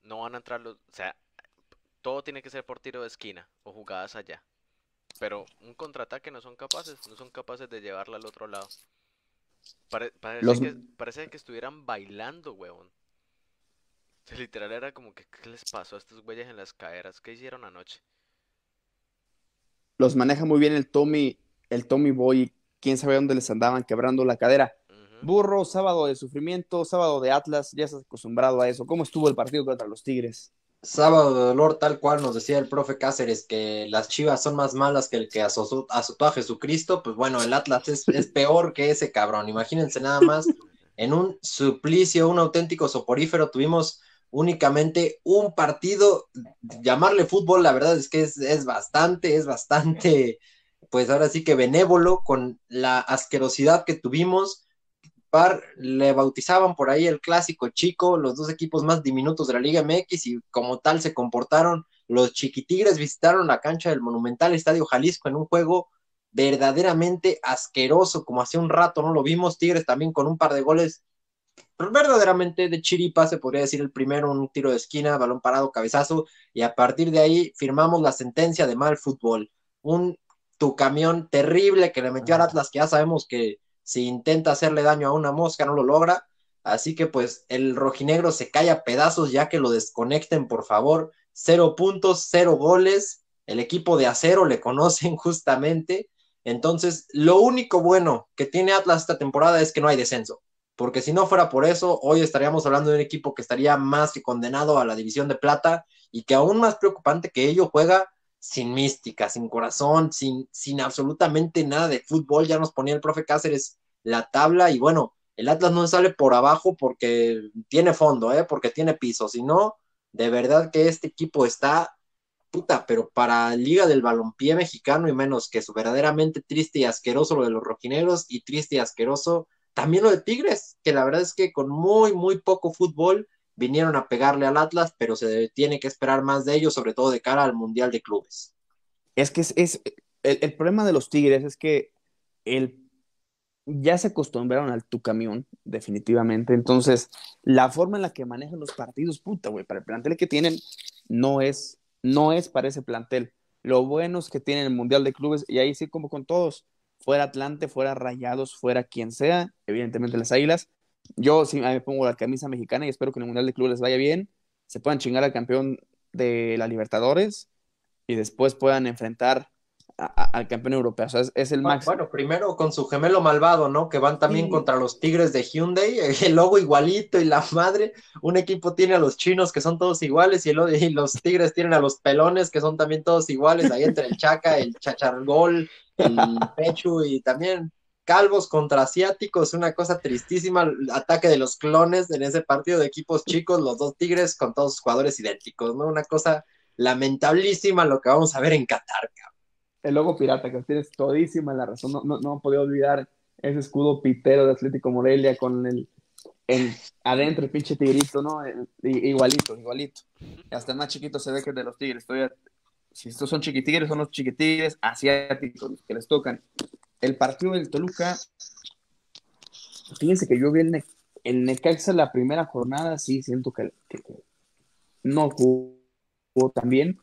no van a entrar los... O sea, todo tiene que ser por tiro de esquina o jugadas allá. Pero un contraataque no son capaces, no son capaces de llevarla al otro lado. parece, que, parece que estuvieran bailando, huevón. Literal era como que, ¿qué les pasó a estos güeyes en las caderas? ¿Qué hicieron anoche? Los maneja muy bien el Tommy, el Tommy Boy, quién sabe dónde les andaban quebrando la cadera. Burro, sábado de sufrimiento, sábado de Atlas, ya estás acostumbrado a eso. ¿Cómo estuvo el partido contra los Tigres? Sábado de dolor, tal cual nos decía el profe Cáceres, que las chivas son más malas que el que azotó, a Jesucristo, pues bueno, el Atlas es, es peor que ese cabrón. Imagínense nada más, en un suplicio, un auténtico soporífero, tuvimos únicamente un partido, llamarle fútbol, la verdad es que es, bastante, es bastante, pues ahora sí que benévolo con la asquerosidad que tuvimos. Par, le bautizaban por ahí el clásico chico, los dos equipos más diminutos de la Liga MX y como tal se comportaron. Los chiquitigres visitaron la cancha del Monumental Estadio Jalisco en un juego verdaderamente asqueroso, como hace un rato no lo vimos. Tigres también con un par de goles verdaderamente de chiripa, se podría decir el primero, un tiro de esquina, balón parado, cabezazo, y a partir de ahí firmamos la sentencia de mal fútbol. Un tu camión terrible que le metió al Atlas, que ya sabemos que si intenta hacerle daño a una mosca no lo logra. Así que pues el rojinegro se cae a pedazos ya que lo desconecten, por favor. Cero puntos, cero goles. El equipo de acero le conocen justamente. Entonces, lo único bueno que tiene Atlas esta temporada es que no hay descenso porque si no fuera por eso, hoy estaríamos hablando de un equipo que estaría más que condenado a la división de plata y que aún más preocupante que ello juega sin mística, sin corazón, sin, sin absolutamente nada de fútbol. Ya nos ponía el profe Cáceres la tabla y bueno, el Atlas no sale por abajo porque tiene fondo, ¿eh? porque tiene piso, sino de verdad que este equipo está puta, pero para Liga del Balompié mexicano y menos que eso, verdaderamente triste y asqueroso lo de los rojinegros y triste y asqueroso también lo de Tigres, que la verdad es que con muy, muy poco fútbol vinieron a pegarle al Atlas, pero se tiene que esperar más de ellos, sobre todo de cara al Mundial de Clubes. Es que es, el, problema de los Tigres es que el, ya se acostumbraron al tu camión, definitivamente. Entonces, la forma en la que manejan los partidos, puta, güey, para el plantel que tienen, no es, no es para ese plantel. Lo bueno es que tienen el Mundial de Clubes, y ahí sí, como con todos, fuera Atlante, fuera Rayados, fuera quien sea, evidentemente las Águilas. Yo sí me pongo la camisa mexicana y espero que en el Mundial de Clubes les vaya bien, se puedan chingar al campeón de la Libertadores y después puedan enfrentar al campeón europeo. O sea, es, el máximo. Bueno, primero con su gemelo malvado, ¿no? Que van también contra los Tigres de Hyundai, el logo igualito y la madre. Un equipo tiene a los chinos que son todos iguales y, y los Tigres tienen a los pelones que son también todos iguales. Ahí entre el Chaca, el Chachargol, el Pechu y también calvos contra asiáticos, una cosa tristísima, el ataque de los clones en ese partido de equipos chicos, los dos Tigres con todos sus jugadores idénticos, ¿no? Una cosa lamentablísima lo que vamos a ver en Qatar, cabrón el logo pirata, que tienes todísima la razón. No, no, no he podido olvidar ese escudo pitero de Atlético Morelia con el, el adentro el pinche tigrito, ¿no? igualito, igualito. Hasta el más chiquito se ve que es de los tigres. si estos son chiquitigres, son los chiquitigres asiáticos que les tocan. El partido del Toluca, fíjense que yo vi el, el Necaxa la primera jornada, sí siento que, que no jugó tan bien,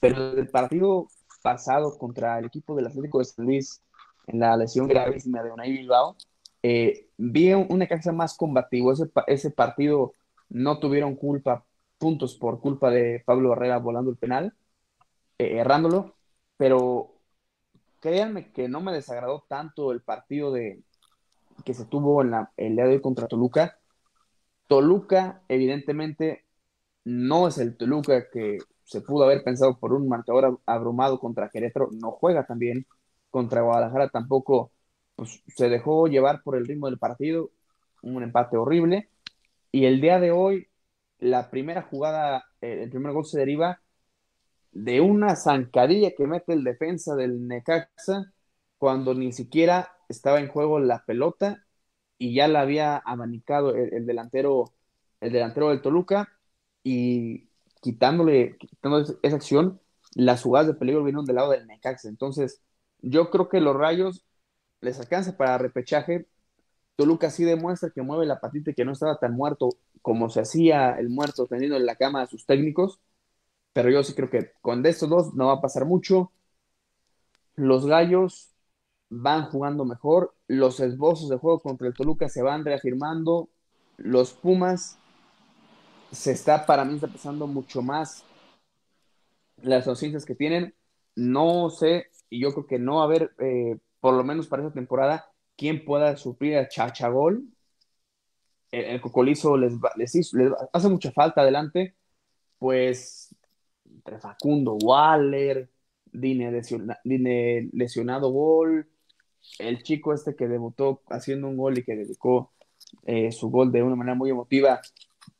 pero el partido pasado contra el equipo del Atlético de San Luis en la lesión gravísima de Unai Bilbao, eh, vi una casa más combativo. Ese, ese partido no tuvieron culpa, puntos por culpa de Pablo Herrera volando el penal, eh, errándolo, pero créanme que no me desagradó tanto el partido de, que se tuvo en la, el día de hoy contra Toluca. Toluca, evidentemente, no es el Toluca que se pudo haber pensado por un marcador abrumado contra Querétaro, no juega también contra Guadalajara, tampoco pues, se dejó llevar por el ritmo del partido, un empate horrible. Y el día de hoy, la primera jugada, eh, el primer gol se deriva de una zancadilla que mete el defensa del Necaxa cuando ni siquiera estaba en juego la pelota y ya la había abanicado el delantero, el delantero del Toluca y quitándole, esa acción, las jugadas de peligro vienen del lado del Necaxa. Entonces, yo creo que los rayos les alcanza para repechaje. Toluca sí demuestra que mueve la patita y que no estaba tan muerto como se hacía el muerto teniendo en la cama a sus técnicos. Pero yo sí creo que con estos dos no va a pasar mucho. Los gallos van jugando mejor. Los esbozos de juego contra el Toluca se van reafirmando. Los Pumas se está, para mí está pesando mucho más las ausencias que tienen. No sé, y yo creo que no va a haber, eh, por lo menos para esta temporada, quien pueda suplir a Chachagol. El, el Cocolizo les, les, hace mucha falta adelante, pues entre Facundo Waller, Dine, lesionado gol, el chico este que debutó haciendo un gol y que dedicó eh, su gol de una manera muy emotiva,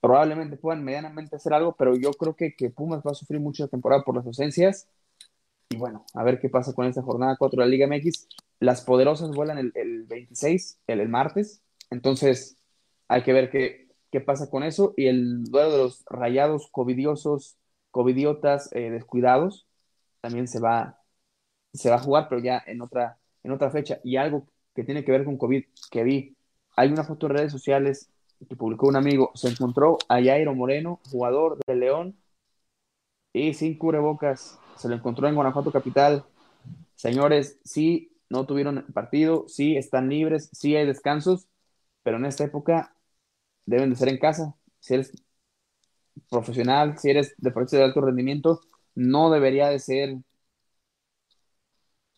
probablemente puedan medianamente hacer algo, pero yo creo que, que Pumas va a sufrir mucha temporada por las ausencias. Y bueno, a ver qué pasa con esta jornada 4 de la Liga MX. Las poderosas vuelan el, el 26, el, el, martes. Entonces, hay que ver qué, qué, pasa con eso. Y el duelo de los rayados, covidiosos, covidiotas, eh, descuidados, también se va, se va a jugar, pero ya en otra, en otra fecha. Y algo que tiene que ver con COVID que vi. Hay una foto en redes sociales que publicó un amigo, se encontró a Jairo Moreno, jugador de León, y sin cubrebocas, se lo encontró en Guanajuato Capital. Señores, sí, no tuvieron partido, sí, están libres, sí hay descansos, pero en esta época deben de ser en casa. Si eres profesional, si eres deportista de alto rendimiento, no debería de ser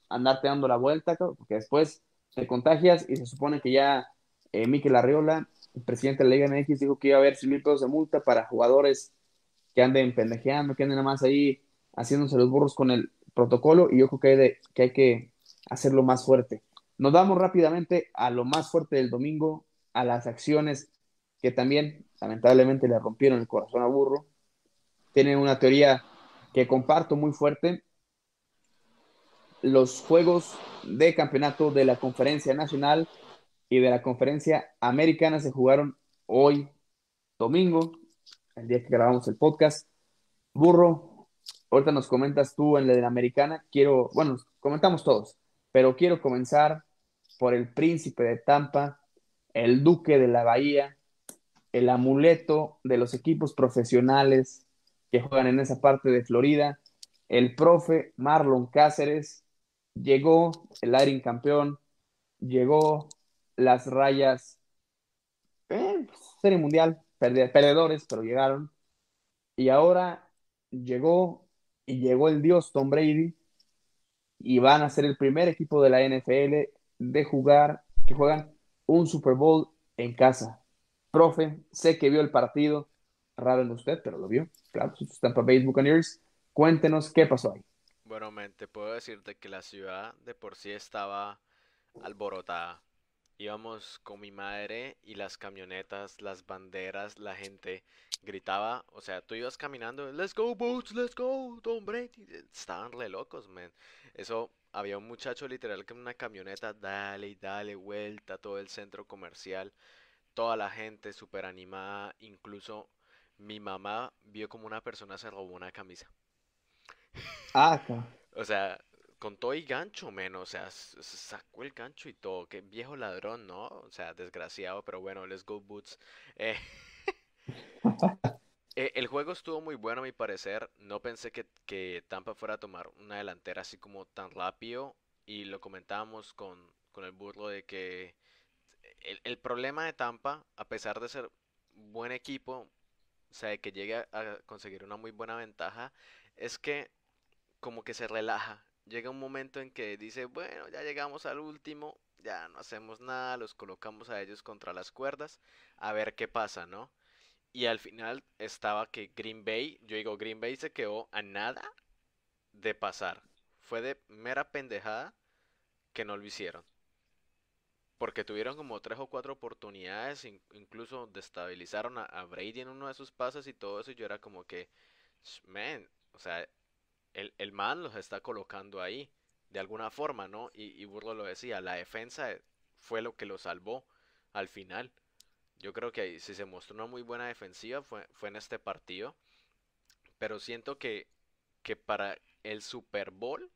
andarte dando la vuelta, porque después te contagias y se supone que ya eh, Miquel Arriola el presidente de la Liga MX dijo que iba a haber 100 mil pesos de multa para jugadores que anden pendejeando, que anden nada más ahí haciéndose los burros con el protocolo y yo creo que hay, de, que, hay que hacerlo más fuerte. Nos vamos rápidamente a lo más fuerte del domingo, a las acciones que también lamentablemente le rompieron el corazón a Burro. Tiene una teoría que comparto muy fuerte. Los juegos de campeonato de la conferencia nacional y de la conferencia americana se jugaron hoy, domingo, el día que grabamos el podcast. Burro, ahorita nos comentas tú en la de la americana. Quiero, bueno, comentamos todos, pero quiero comenzar por el príncipe de Tampa, el duque de la Bahía, el amuleto de los equipos profesionales que juegan en esa parte de Florida, el profe Marlon Cáceres, llegó el Airing campeón, llegó las rayas, eh, serie mundial, perdedores, pero llegaron. Y ahora llegó y llegó el dios Tom Brady y van a ser el primer equipo de la NFL de jugar, que juegan un Super Bowl en casa. Profe, sé que vio el partido, raro en usted, pero lo vio. Claro, Tampa Bay Buccaneers. Cuéntenos qué pasó ahí. Bueno, mente, puedo decirte que la ciudad de por sí estaba alborotada. Íbamos con mi madre y las camionetas, las banderas, la gente gritaba, o sea, tú ibas caminando, let's go Boots, let's go, Tom Brady. Estaban re locos, man. Eso, había un muchacho literal en una camioneta, dale y dale vuelta todo el centro comercial, toda la gente súper animada, incluso mi mamá vio como una persona se robó una camisa. Ah, O sea, con todo y gancho, menos, o sea, sacó el gancho y todo, qué viejo ladrón, ¿no? O sea, desgraciado, pero bueno, let's go Boots. Eh, eh, el juego estuvo muy bueno a mi parecer, no pensé que, que, Tampa fuera a tomar una delantera así como tan rápido y lo comentábamos con, con el burro de que el, problema de Tampa, a pesar de ser buen equipo, o sea, de que llegue a conseguir una muy buena ventaja, es que como que se relaja. Llega un momento en que dice, bueno, ya llegamos al último, ya no hacemos nada, los colocamos a ellos contra las cuerdas, a ver qué pasa, ¿no? Y al final estaba que Green Bay, yo digo, Green Bay se quedó a nada de pasar. Fue de mera pendejada que no lo hicieron. Porque tuvieron como tres o cuatro oportunidades, incluso destabilizaron a, Brady en uno de sus pases y todo eso. Y yo era como que, man, o sea, el, man los está colocando ahí, de alguna forma, ¿no? Y, y Burro lo decía, la defensa fue lo que lo salvó al final. Yo creo que si se mostró una muy buena defensiva fue, fue en este partido. Pero siento que, que para el Super Bowl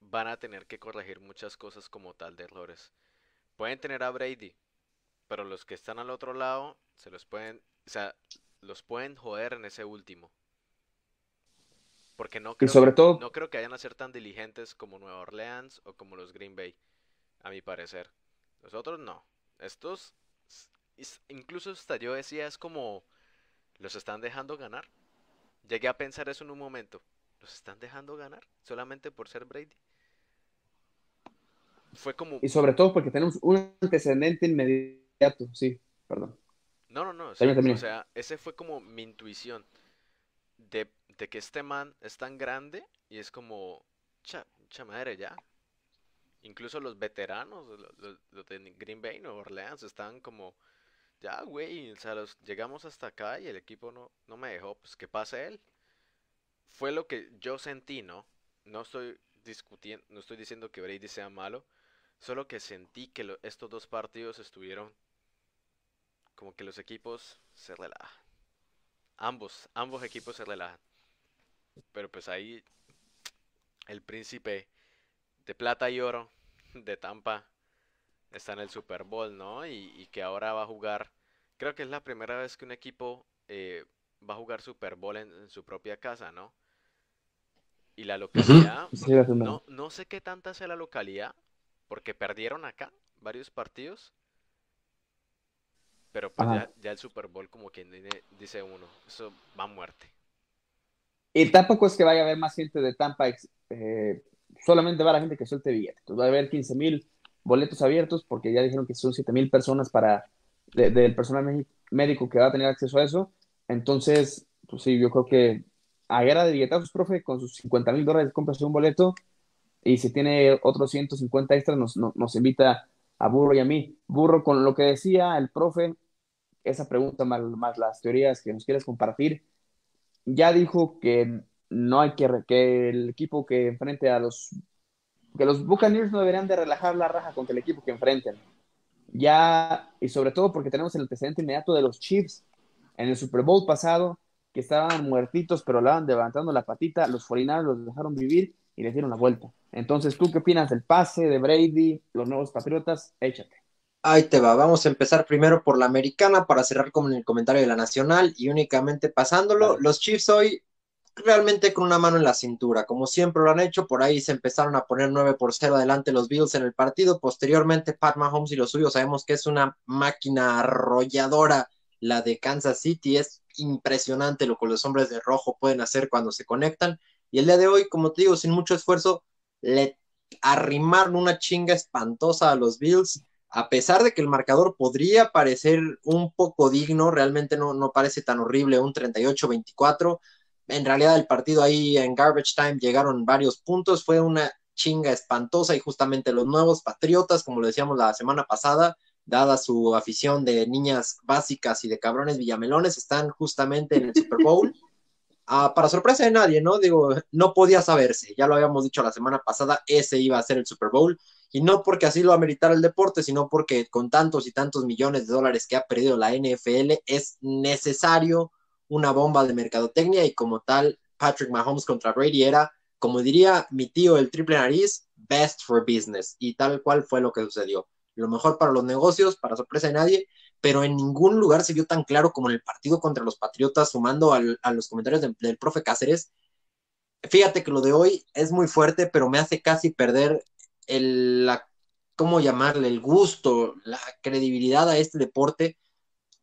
van a tener que corregir muchas cosas como tal de errores. Pueden tener a Brady, pero los que están al otro lado se los pueden, o sea, los pueden joder en ese último. Porque no creo, sobre todo, no creo que vayan a ser tan diligentes como Nueva Orleans o como los Green Bay, a mi parecer. Los otros no. Estos, incluso hasta yo decía, es como, los están dejando ganar. Llegué a pensar eso en un momento. ¿Los están dejando ganar solamente por ser Brady? Fue como... Y sobre todo porque tenemos un antecedente inmediato, sí, perdón. No, no, no. o sea, ese fue como mi intuición de de que este man es tan grande y es como, cha, madre ya. Incluso los veteranos, los, de Green Bay, Nueva Orleans, están como, ya, güey, o sea, los, llegamos hasta acá y el equipo no, no me dejó, pues que pase él. Fue lo que yo sentí, ¿no? No estoy discutiendo, no estoy diciendo que Brady sea malo, solo que sentí que estos dos partidos estuvieron como que los equipos se relajan. Ambos, ambos equipos se relajan. Pero pues ahí el príncipe de plata y oro de Tampa está en el Super Bowl, ¿no? Y, que ahora va a jugar, creo que es la primera vez que un equipo eh, va a jugar Super Bowl en, su propia casa, ¿no? Y la localidad, no, no sé qué tanta sea la localidad, porque perdieron acá varios partidos. Pero pues ya, ya, el Super Bowl, como quien dice uno, eso va a muerte. Y tampoco es que vaya a haber más gente de Tampa, eh, solamente va a la gente que suelte billetes. va a haber 15 mil boletos abiertos porque ya dijeron que son 7 mil personas para del personal médico que va a tener acceso a eso. Entonces, pues sí, yo creo que a guerra de billetazos, profe, con sus 50 mil dólares compras un boleto y si tiene otros 150 extras nos, nos, invita a Burro y a mí. Burro, con lo que decía el profe, esa pregunta más, las teorías que nos quieres compartir, ya dijo que no hay que, que el equipo que enfrente a los que los Buccaneers no deberían de relajar la raja contra el equipo que enfrenten. Ya, y sobre todo porque tenemos el antecedente inmediato de los Chiefs en el Super Bowl pasado, que estaban muertitos, pero la levantando la patita, los 49 los dejaron vivir y les dieron la vuelta. Entonces, ¿tú qué opinas del pase de Brady, los nuevos Patriotas? Échate. Ahí te va, vamos a empezar primero por la americana para cerrar con el comentario de la nacional y únicamente pasándolo, los Chiefs hoy realmente con una mano en la cintura, como siempre lo han hecho, por ahí se empezaron a poner 9 por 0 adelante los Bills en el partido, posteriormente Pat Mahomes y los suyos sabemos que es una máquina arrolladora la de Kansas City, es impresionante lo que los hombres de rojo pueden hacer cuando se conectan y el día de hoy, como te digo, sin mucho esfuerzo, le arrimaron una chinga espantosa a los Bills, a pesar de que el marcador podría parecer un poco digno, realmente no, no parece tan horrible, un 38-24. En realidad el partido ahí en garbage time llegaron varios puntos, fue una chinga espantosa y justamente los nuevos Patriotas, como lo decíamos la semana pasada, dada su afición de niñas básicas y de cabrones villamelones, están justamente en el Super Bowl. Para sorpresa de nadie, ¿no? Digo, no podía saberse, ya lo habíamos dicho la semana pasada, ese iba a ser el Super Bowl, y no porque así lo ameritara el deporte, sino porque con tantos y tantos millones de dólares que ha perdido la NFL, es necesario una bomba de mercadotecnia, y como tal, Patrick Mahomes contra Brady era, como diría mi tío el triple nariz, best for business, y tal cual fue lo que sucedió. Lo mejor para los negocios, para sorpresa de nadie, pero en ningún lugar se vio tan claro como en el partido contra los Patriotas, sumando a los comentarios del profe Cáceres. Fíjate que lo de hoy es muy fuerte, pero me hace casi perder el, la, ¿cómo llamarle? El gusto, la credibilidad a este deporte,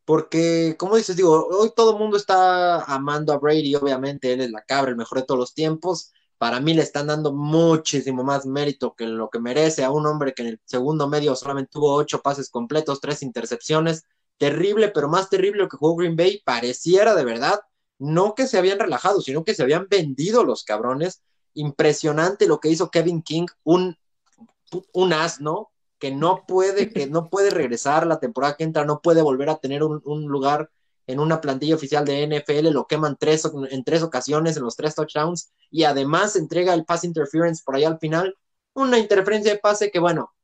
porque, como dices, digo, hoy todo el mundo está amando a Brady, obviamente, él es la cabra, el mejor de todos los tiempos. Para mí le están dando muchísimo más mérito que lo que merece a un hombre que en el segundo medio solamente tuvo ocho pases completos, tres intercepciones. Terrible, pero más terrible lo que jugó Green Bay. Pareciera de verdad, no que se habían relajado, sino que se habían vendido los cabrones. Impresionante lo que hizo Kevin King, un, un asno que no puede, que no puede regresar la temporada que entra, no puede volver a tener un, un lugar en una plantilla oficial de NFL, lo queman tres, en tres ocasiones en los tres touchdowns y además entrega el pass interference por ahí al final, una interferencia de pase que bueno,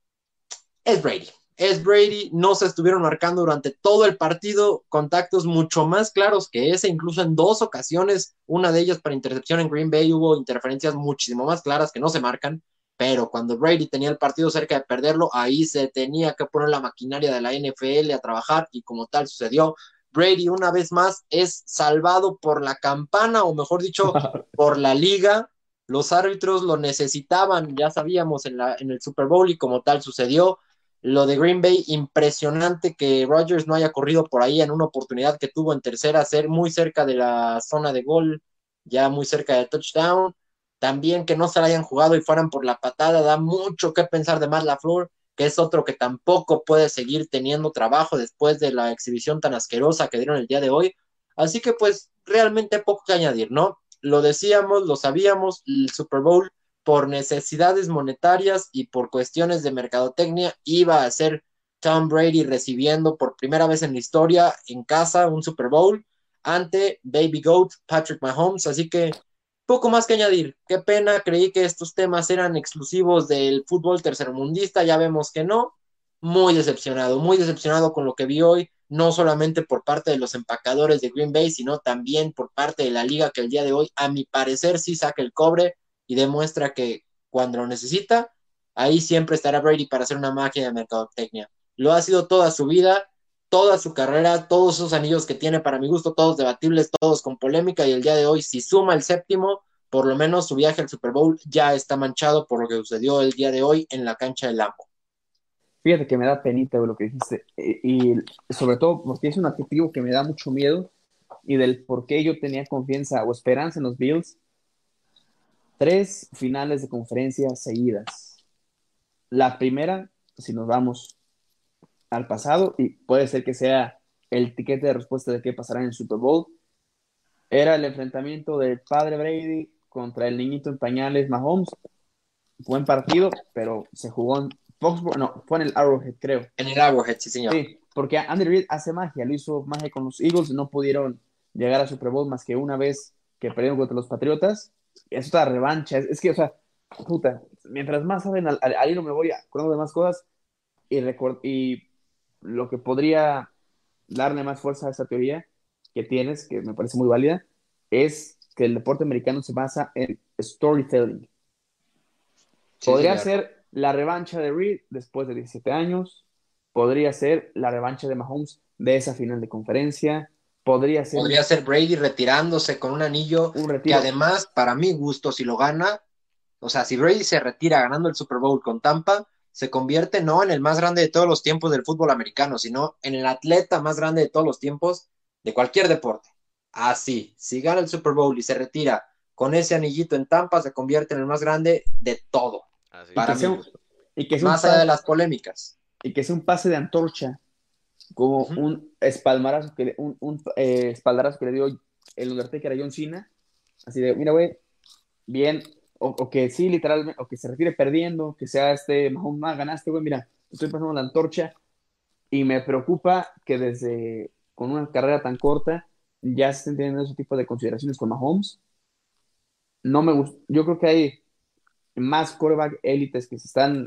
es Brady. Es Brady, no se estuvieron marcando durante todo el partido contactos mucho más claros que ese, incluso en dos ocasiones, una de ellas para intercepción en Green Bay, hubo interferencias muchísimo más claras que no se marcan, pero cuando Brady tenía el partido cerca de perderlo, ahí se tenía que poner la maquinaria de la NFL a trabajar y como tal sucedió. Brady una vez más es salvado por la campana, o mejor dicho, por la liga. Los árbitros lo necesitaban, ya sabíamos en, la, en el Super Bowl y como tal sucedió. Lo de Green Bay, impresionante que Rodgers no haya corrido por ahí en una oportunidad que tuvo en tercera, ser muy cerca de la zona de gol, ya muy cerca de touchdown. También que no se la hayan jugado y fueran por la patada, da mucho que pensar de más la flor que es otro que tampoco puede seguir teniendo trabajo después de la exhibición tan asquerosa que dieron el día de hoy. Así que pues realmente poco que añadir, ¿no? Lo decíamos, lo sabíamos, el Super Bowl por necesidades monetarias y por cuestiones de mercadotecnia iba a ser Tom Brady recibiendo por primera vez en la historia en casa un Super Bowl ante Baby Goat Patrick Mahomes, así que poco más que añadir. Qué pena, creí que estos temas eran exclusivos del fútbol tercermundista, ya vemos que no. Muy decepcionado, muy decepcionado con lo que vi hoy, no solamente por parte de los empacadores de Green Bay, sino también por parte de la liga que el día de hoy, a mi parecer, sí saca el cobre y demuestra que cuando lo necesita, ahí siempre estará Brady para hacer una máquina de mercadotecnia. Lo ha sido toda su vida, toda su carrera, todos esos anillos que tiene, para mi gusto, todos debatibles, todos con polémica, y el día de hoy, si suma el séptimo, por lo menos su viaje al Super Bowl ya está manchado por lo que sucedió el día de hoy en la cancha del Lambo. Fíjate que me da penita lo que dijiste, y, sobre todo porque es un adjetivo que me da mucho miedo, y del por qué yo tenía confianza o esperanza en los Bills. Tres finales de conferencia seguidas. La primera, si nos vamos al pasado y puede ser que sea el tiquete de respuesta de qué pasará en el Super Bowl. Era el enfrentamiento del padre Brady contra el niñito en pañales Mahomes. Buen partido, pero se jugó en Foxborough, no, fue en el Arrowhead, creo. En el Arrowhead, sí, señor. Sí, porque Andy Reid hace magia, lo hizo magia con los Eagles, no pudieron llegar a Super Bowl más que una vez que perdieron contra los Patriotas. Es otra revancha, es, que, o sea, puta, mientras más saben al, al, hilo me voy acordando de más cosas y, y lo que podría darle más fuerza a esa teoría que tienes, que me parece muy válida, es que el deporte americano se basa en storytelling. podría ser la revancha de Reed después de 17 años, podría ser la revancha de Mahomes de esa final de conferencia, podría ser... Podría ser Brady retirándose con un anillo un que además, para mi gusto, si lo gana, o sea, si Brady se retira ganando el Super Bowl con Tampa, se convierte no en el más grande de todos los tiempos del fútbol americano, sino en el atleta más grande de todos los tiempos de cualquier deporte. Así, si gana el Super Bowl y se retira con ese anillito en Tampa se convierte en el más grande de todo. Para mí. y que más allá de las polémicas. Y que es un pase de antorcha, como un espaldarazo que, un, un eh, espaldarazo que le dio el Undertaker a John Cena. Así de, mira, güey, bien, o, que sí, literalmente, o que se retire perdiendo, que sea este, más ganaste, güey, mira, estoy pasando la antorcha. Y me preocupa que desde, con una carrera tan corta, ya se estén teniendo ese tipo de consideraciones con Mahomes. No me gusta, yo creo que hay más quarterback élites que se están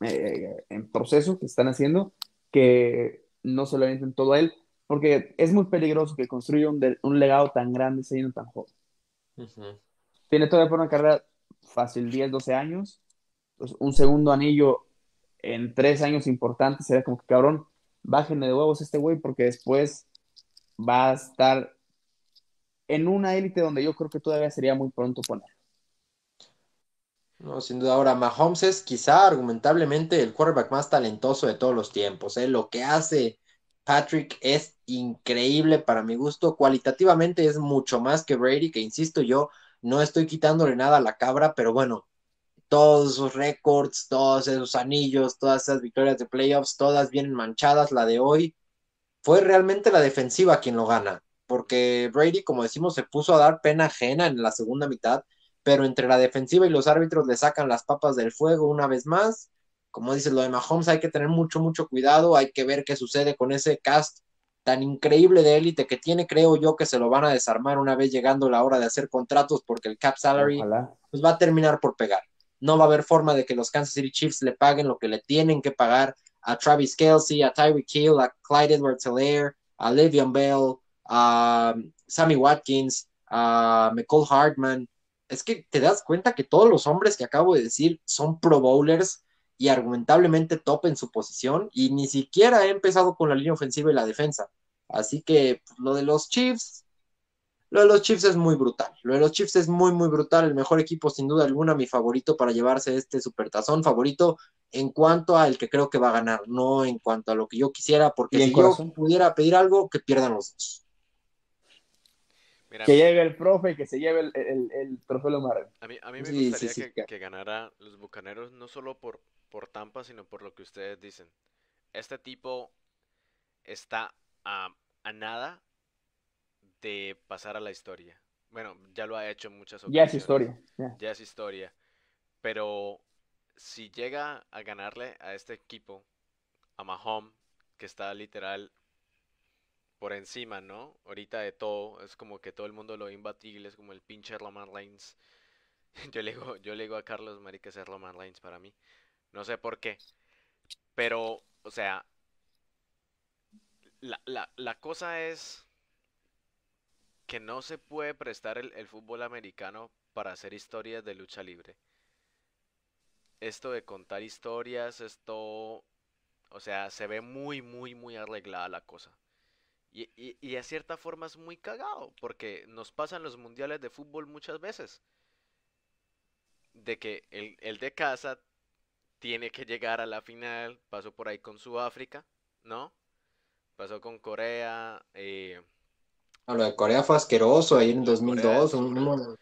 eh, en proceso, que están haciendo, que no se lo avienten todo a él, porque es muy peligroso que construya un, legado tan grande siendo tan joven. Tiene todavía por una carrera fácil, 10, 12 años, un segundo anillo en tres años importantes, sería como que cabrón, bájenme de huevos este güey, porque después va a estar en una élite donde yo creo que todavía sería muy pronto poner. No, sin duda. Ahora, Mahomes es quizá argumentablemente el quarterback más talentoso de todos los tiempos. ¿eh? Lo que hace Patrick es increíble para mi gusto. Cualitativamente es mucho más que Brady, que insisto yo, no estoy quitándole nada a la cabra, pero bueno, todos sus récords, todos esos anillos, todas esas victorias de playoffs, todas vienen manchadas. La de hoy fue realmente la defensiva quien lo gana, porque Brady, como decimos, se puso a dar pena ajena en la segunda mitad pero entre la defensiva y los árbitros le sacan las papas del fuego una vez más. Como dices, lo de Mahomes hay que tener mucho, mucho cuidado, hay que ver qué sucede con ese cast tan increíble de élite que tiene, creo yo que se lo van a desarmar una vez llegando la hora de hacer contratos porque el cap salary pues va a terminar por pegar. No va a haber forma de que los Kansas City Chiefs le paguen lo que le tienen que pagar a Travis Kelsey, a Tyreek Hill, a Clyde Edwards-Helaire, a Le'Veon Bell, a Sammy Watkins, a McCall Hartman, es que te das cuenta que todos los hombres que acabo de decir son pro bowlers y argumentablemente top en su posición y ni siquiera he empezado con la línea ofensiva y la defensa. Así que pues, lo de los Chiefs, lo de los Chiefs es muy brutal. Lo de los Chiefs es muy, muy brutal. El mejor equipo, sin duda alguna, mi favorito para llevarse este supertazón favorito en cuanto a el que creo que va a ganar, no en cuanto a lo que yo quisiera, porque si yo pudiera pedir algo, que pierdan los dos que llegue el profe y que se lleve el, el, el trofeo A mí, a mí me gustaría que, que, ganara los Bucaneros no solo por, por Tampa, sino por lo que ustedes dicen. Este tipo está a, a nada de pasar a la historia. Bueno, ya lo ha hecho en muchas ocasiones. Ya es historia. Ya es historia. Pero si llega a ganarle a este equipo, a Mahomes, que está literal por encima, ¿no? Ahorita de todo, es como que todo el mundo lo imbatible, es como el pinche Roman Reigns. Yo le digo, yo le digo a Carlos Marica es Roman Reigns para mí. No sé por qué. Pero, o sea, la, la, la cosa es que no se puede prestar el, el fútbol americano para hacer historias de lucha libre. Esto de contar historias, esto, o sea, se ve muy, muy, muy arreglada la cosa. Y, y, y, de cierta forma es muy cagado, porque nos pasan los mundiales de fútbol muchas veces. De que el, el de casa tiene que llegar a la final, pasó por ahí con Sudáfrica, ¿no? Pasó con Corea. Eh... lo de Corea fue asqueroso ahí en 2002. unos,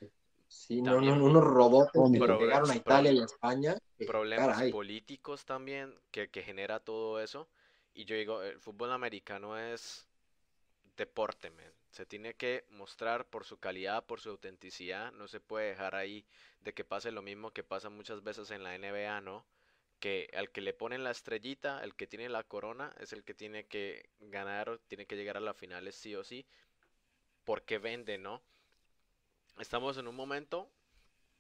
sí, unos robots que llegaron a Italia y a España. Problemas políticos también que, que genera todo eso. Y yo digo, el fútbol americano es deporte, man. Se tiene que mostrar por su calidad, por su autenticidad. No se puede dejar ahí de que pase lo mismo que pasa muchas veces en la NBA, ¿no? Que al que le ponen la estrellita, el que tiene la corona, es el que tiene que ganar, tiene que llegar a las finales sí o sí. Porque vende, ¿no? Estamos en un momento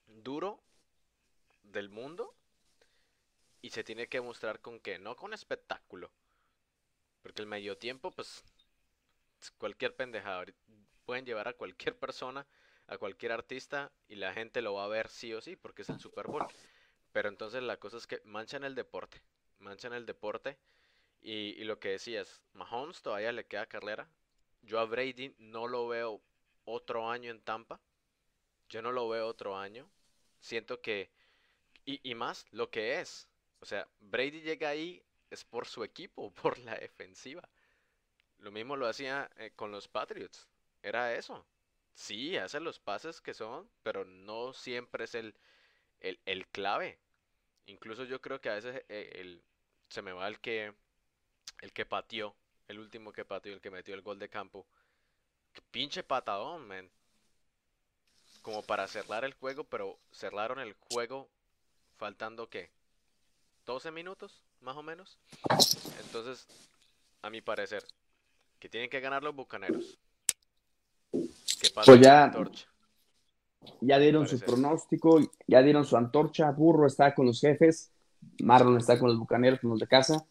duro del mundo y se tiene que mostrar con qué, no con espectáculo. Porque el medio tiempo, pues cualquier pendejada. Pueden llevar a cualquier persona, a cualquier artista y la gente lo va a ver sí o sí porque es el Super Bowl. Pero entonces la cosa es que manchan el deporte, manchan el deporte y, lo que decías, Mahomes todavía le queda carrera. Yo a Brady no lo veo otro año en Tampa. Yo no lo veo otro año. Siento que... Y, más lo que es. O sea, Brady llega ahí es por su equipo, por la defensiva. Lo mismo lo hacía eh, con los Patriots. Era eso. sí, hace los pases que son, pero no siempre es el, el, el clave. Incluso yo creo que a veces eh, el, se me va el que, el que pateó, el último que pateó, el que metió el gol de campo. Qué pinche patadón, man. Como para cerrar el juego, pero cerraron el juego faltando qué? 12 minutos, más o menos. Entonces, a mi parecer, que tienen que ganar los bucaneros. Que pasen Pues ya- la antorcha. Ya dieron su pronóstico, ya dieron su antorcha. Burro está con los jefes, Marlon está con los bucaneros, con los de casa.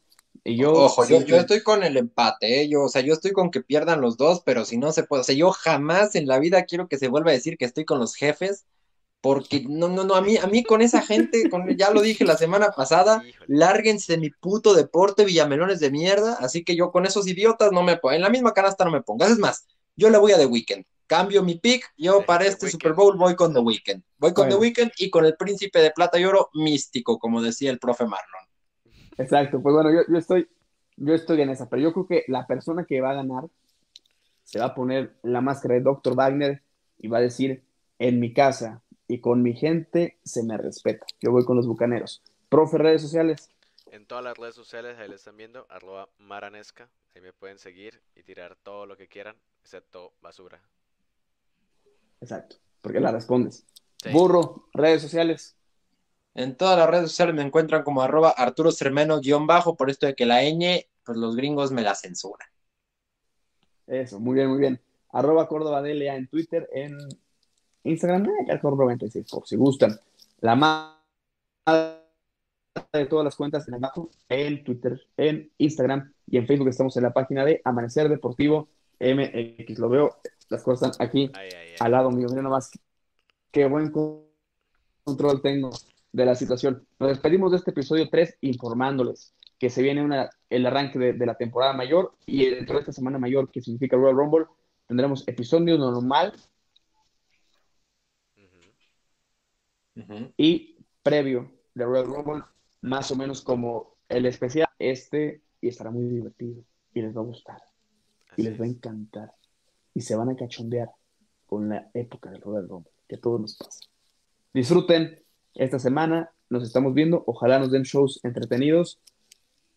Y yo, Ojo, yo, yo estoy con el empate, ¿eh? Yo, o sea, yo estoy con que pierdan los dos, pero si no se puede, o sea, yo jamás en la vida quiero que se vuelva a decir que estoy con los jefes, porque no, no, no, a mí, a mí con esa gente, con, ya lo dije la semana pasada, Híjole. lárguense de mi puto deporte, villamelones de mierda, así que yo con esos idiotas no me pongo, en la misma canasta no me pongas, es más, yo le voy a The Weeknd, cambio mi pick, yo para este. Super Bowl voy con The Weeknd, voy con Bueno. The Weeknd y con el príncipe de plata y oro místico, como decía el profe Marlon. Exacto, pues bueno, yo, yo estoy, yo estoy en esa, pero yo creo que la persona que va a ganar se va a poner la máscara de Dr. Wagner y va a decir, en mi casa y con mi gente se me respeta. Yo voy con los bucaneros. Profe, redes sociales. En todas las redes sociales, ahí le están viendo, arroba maranesca. Ahí me pueden seguir y tirar todo lo que quieran, excepto basura. Exacto, porque la respondes. Sí. Burro, redes sociales. En todas las redes sociales me encuentran como arroba Arturo Cermeno guion bajo, por esto de que la ñ, pues los gringos me la censuran. Eso, muy bien, muy bien. Arroba Córdoba DLA en Twitter, en Instagram, eh, Córdoba 96, por si gustan. La más de todas las cuentas en abajo, en Twitter, en Instagram y en Facebook estamos en la página de Amanecer Deportivo MX. Lo veo, las cosas están aquí Ay, ay, ay. al lado mío. Mira nomás qué buen con- control tengo de la situación. Nos despedimos de este episodio 3 informándoles que se viene una, el arranque de, de la temporada mayor y dentro de esta semana mayor que significa Royal Rumble tendremos episodio normal y previo de Royal Rumble más o menos como el especial este y estará muy divertido y les va a gustar y les va a encantar y se van a cachondear con la época del Royal Rumble, que a todos nos pasa. Disfruten esta semana, nos estamos viendo, ojalá nos den shows entretenidos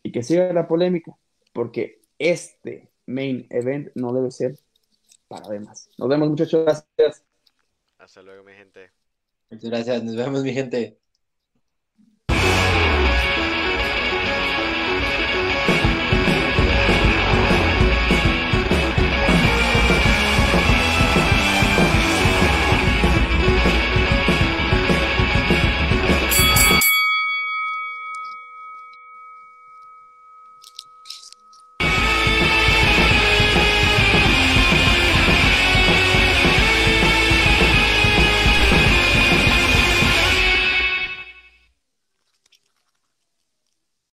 y que siga la polémica, porque este main event no debe ser para demás. Nos vemos muchachos, gracias. Hasta luego, mi gente. Muchas gracias, nos vemos mi gente.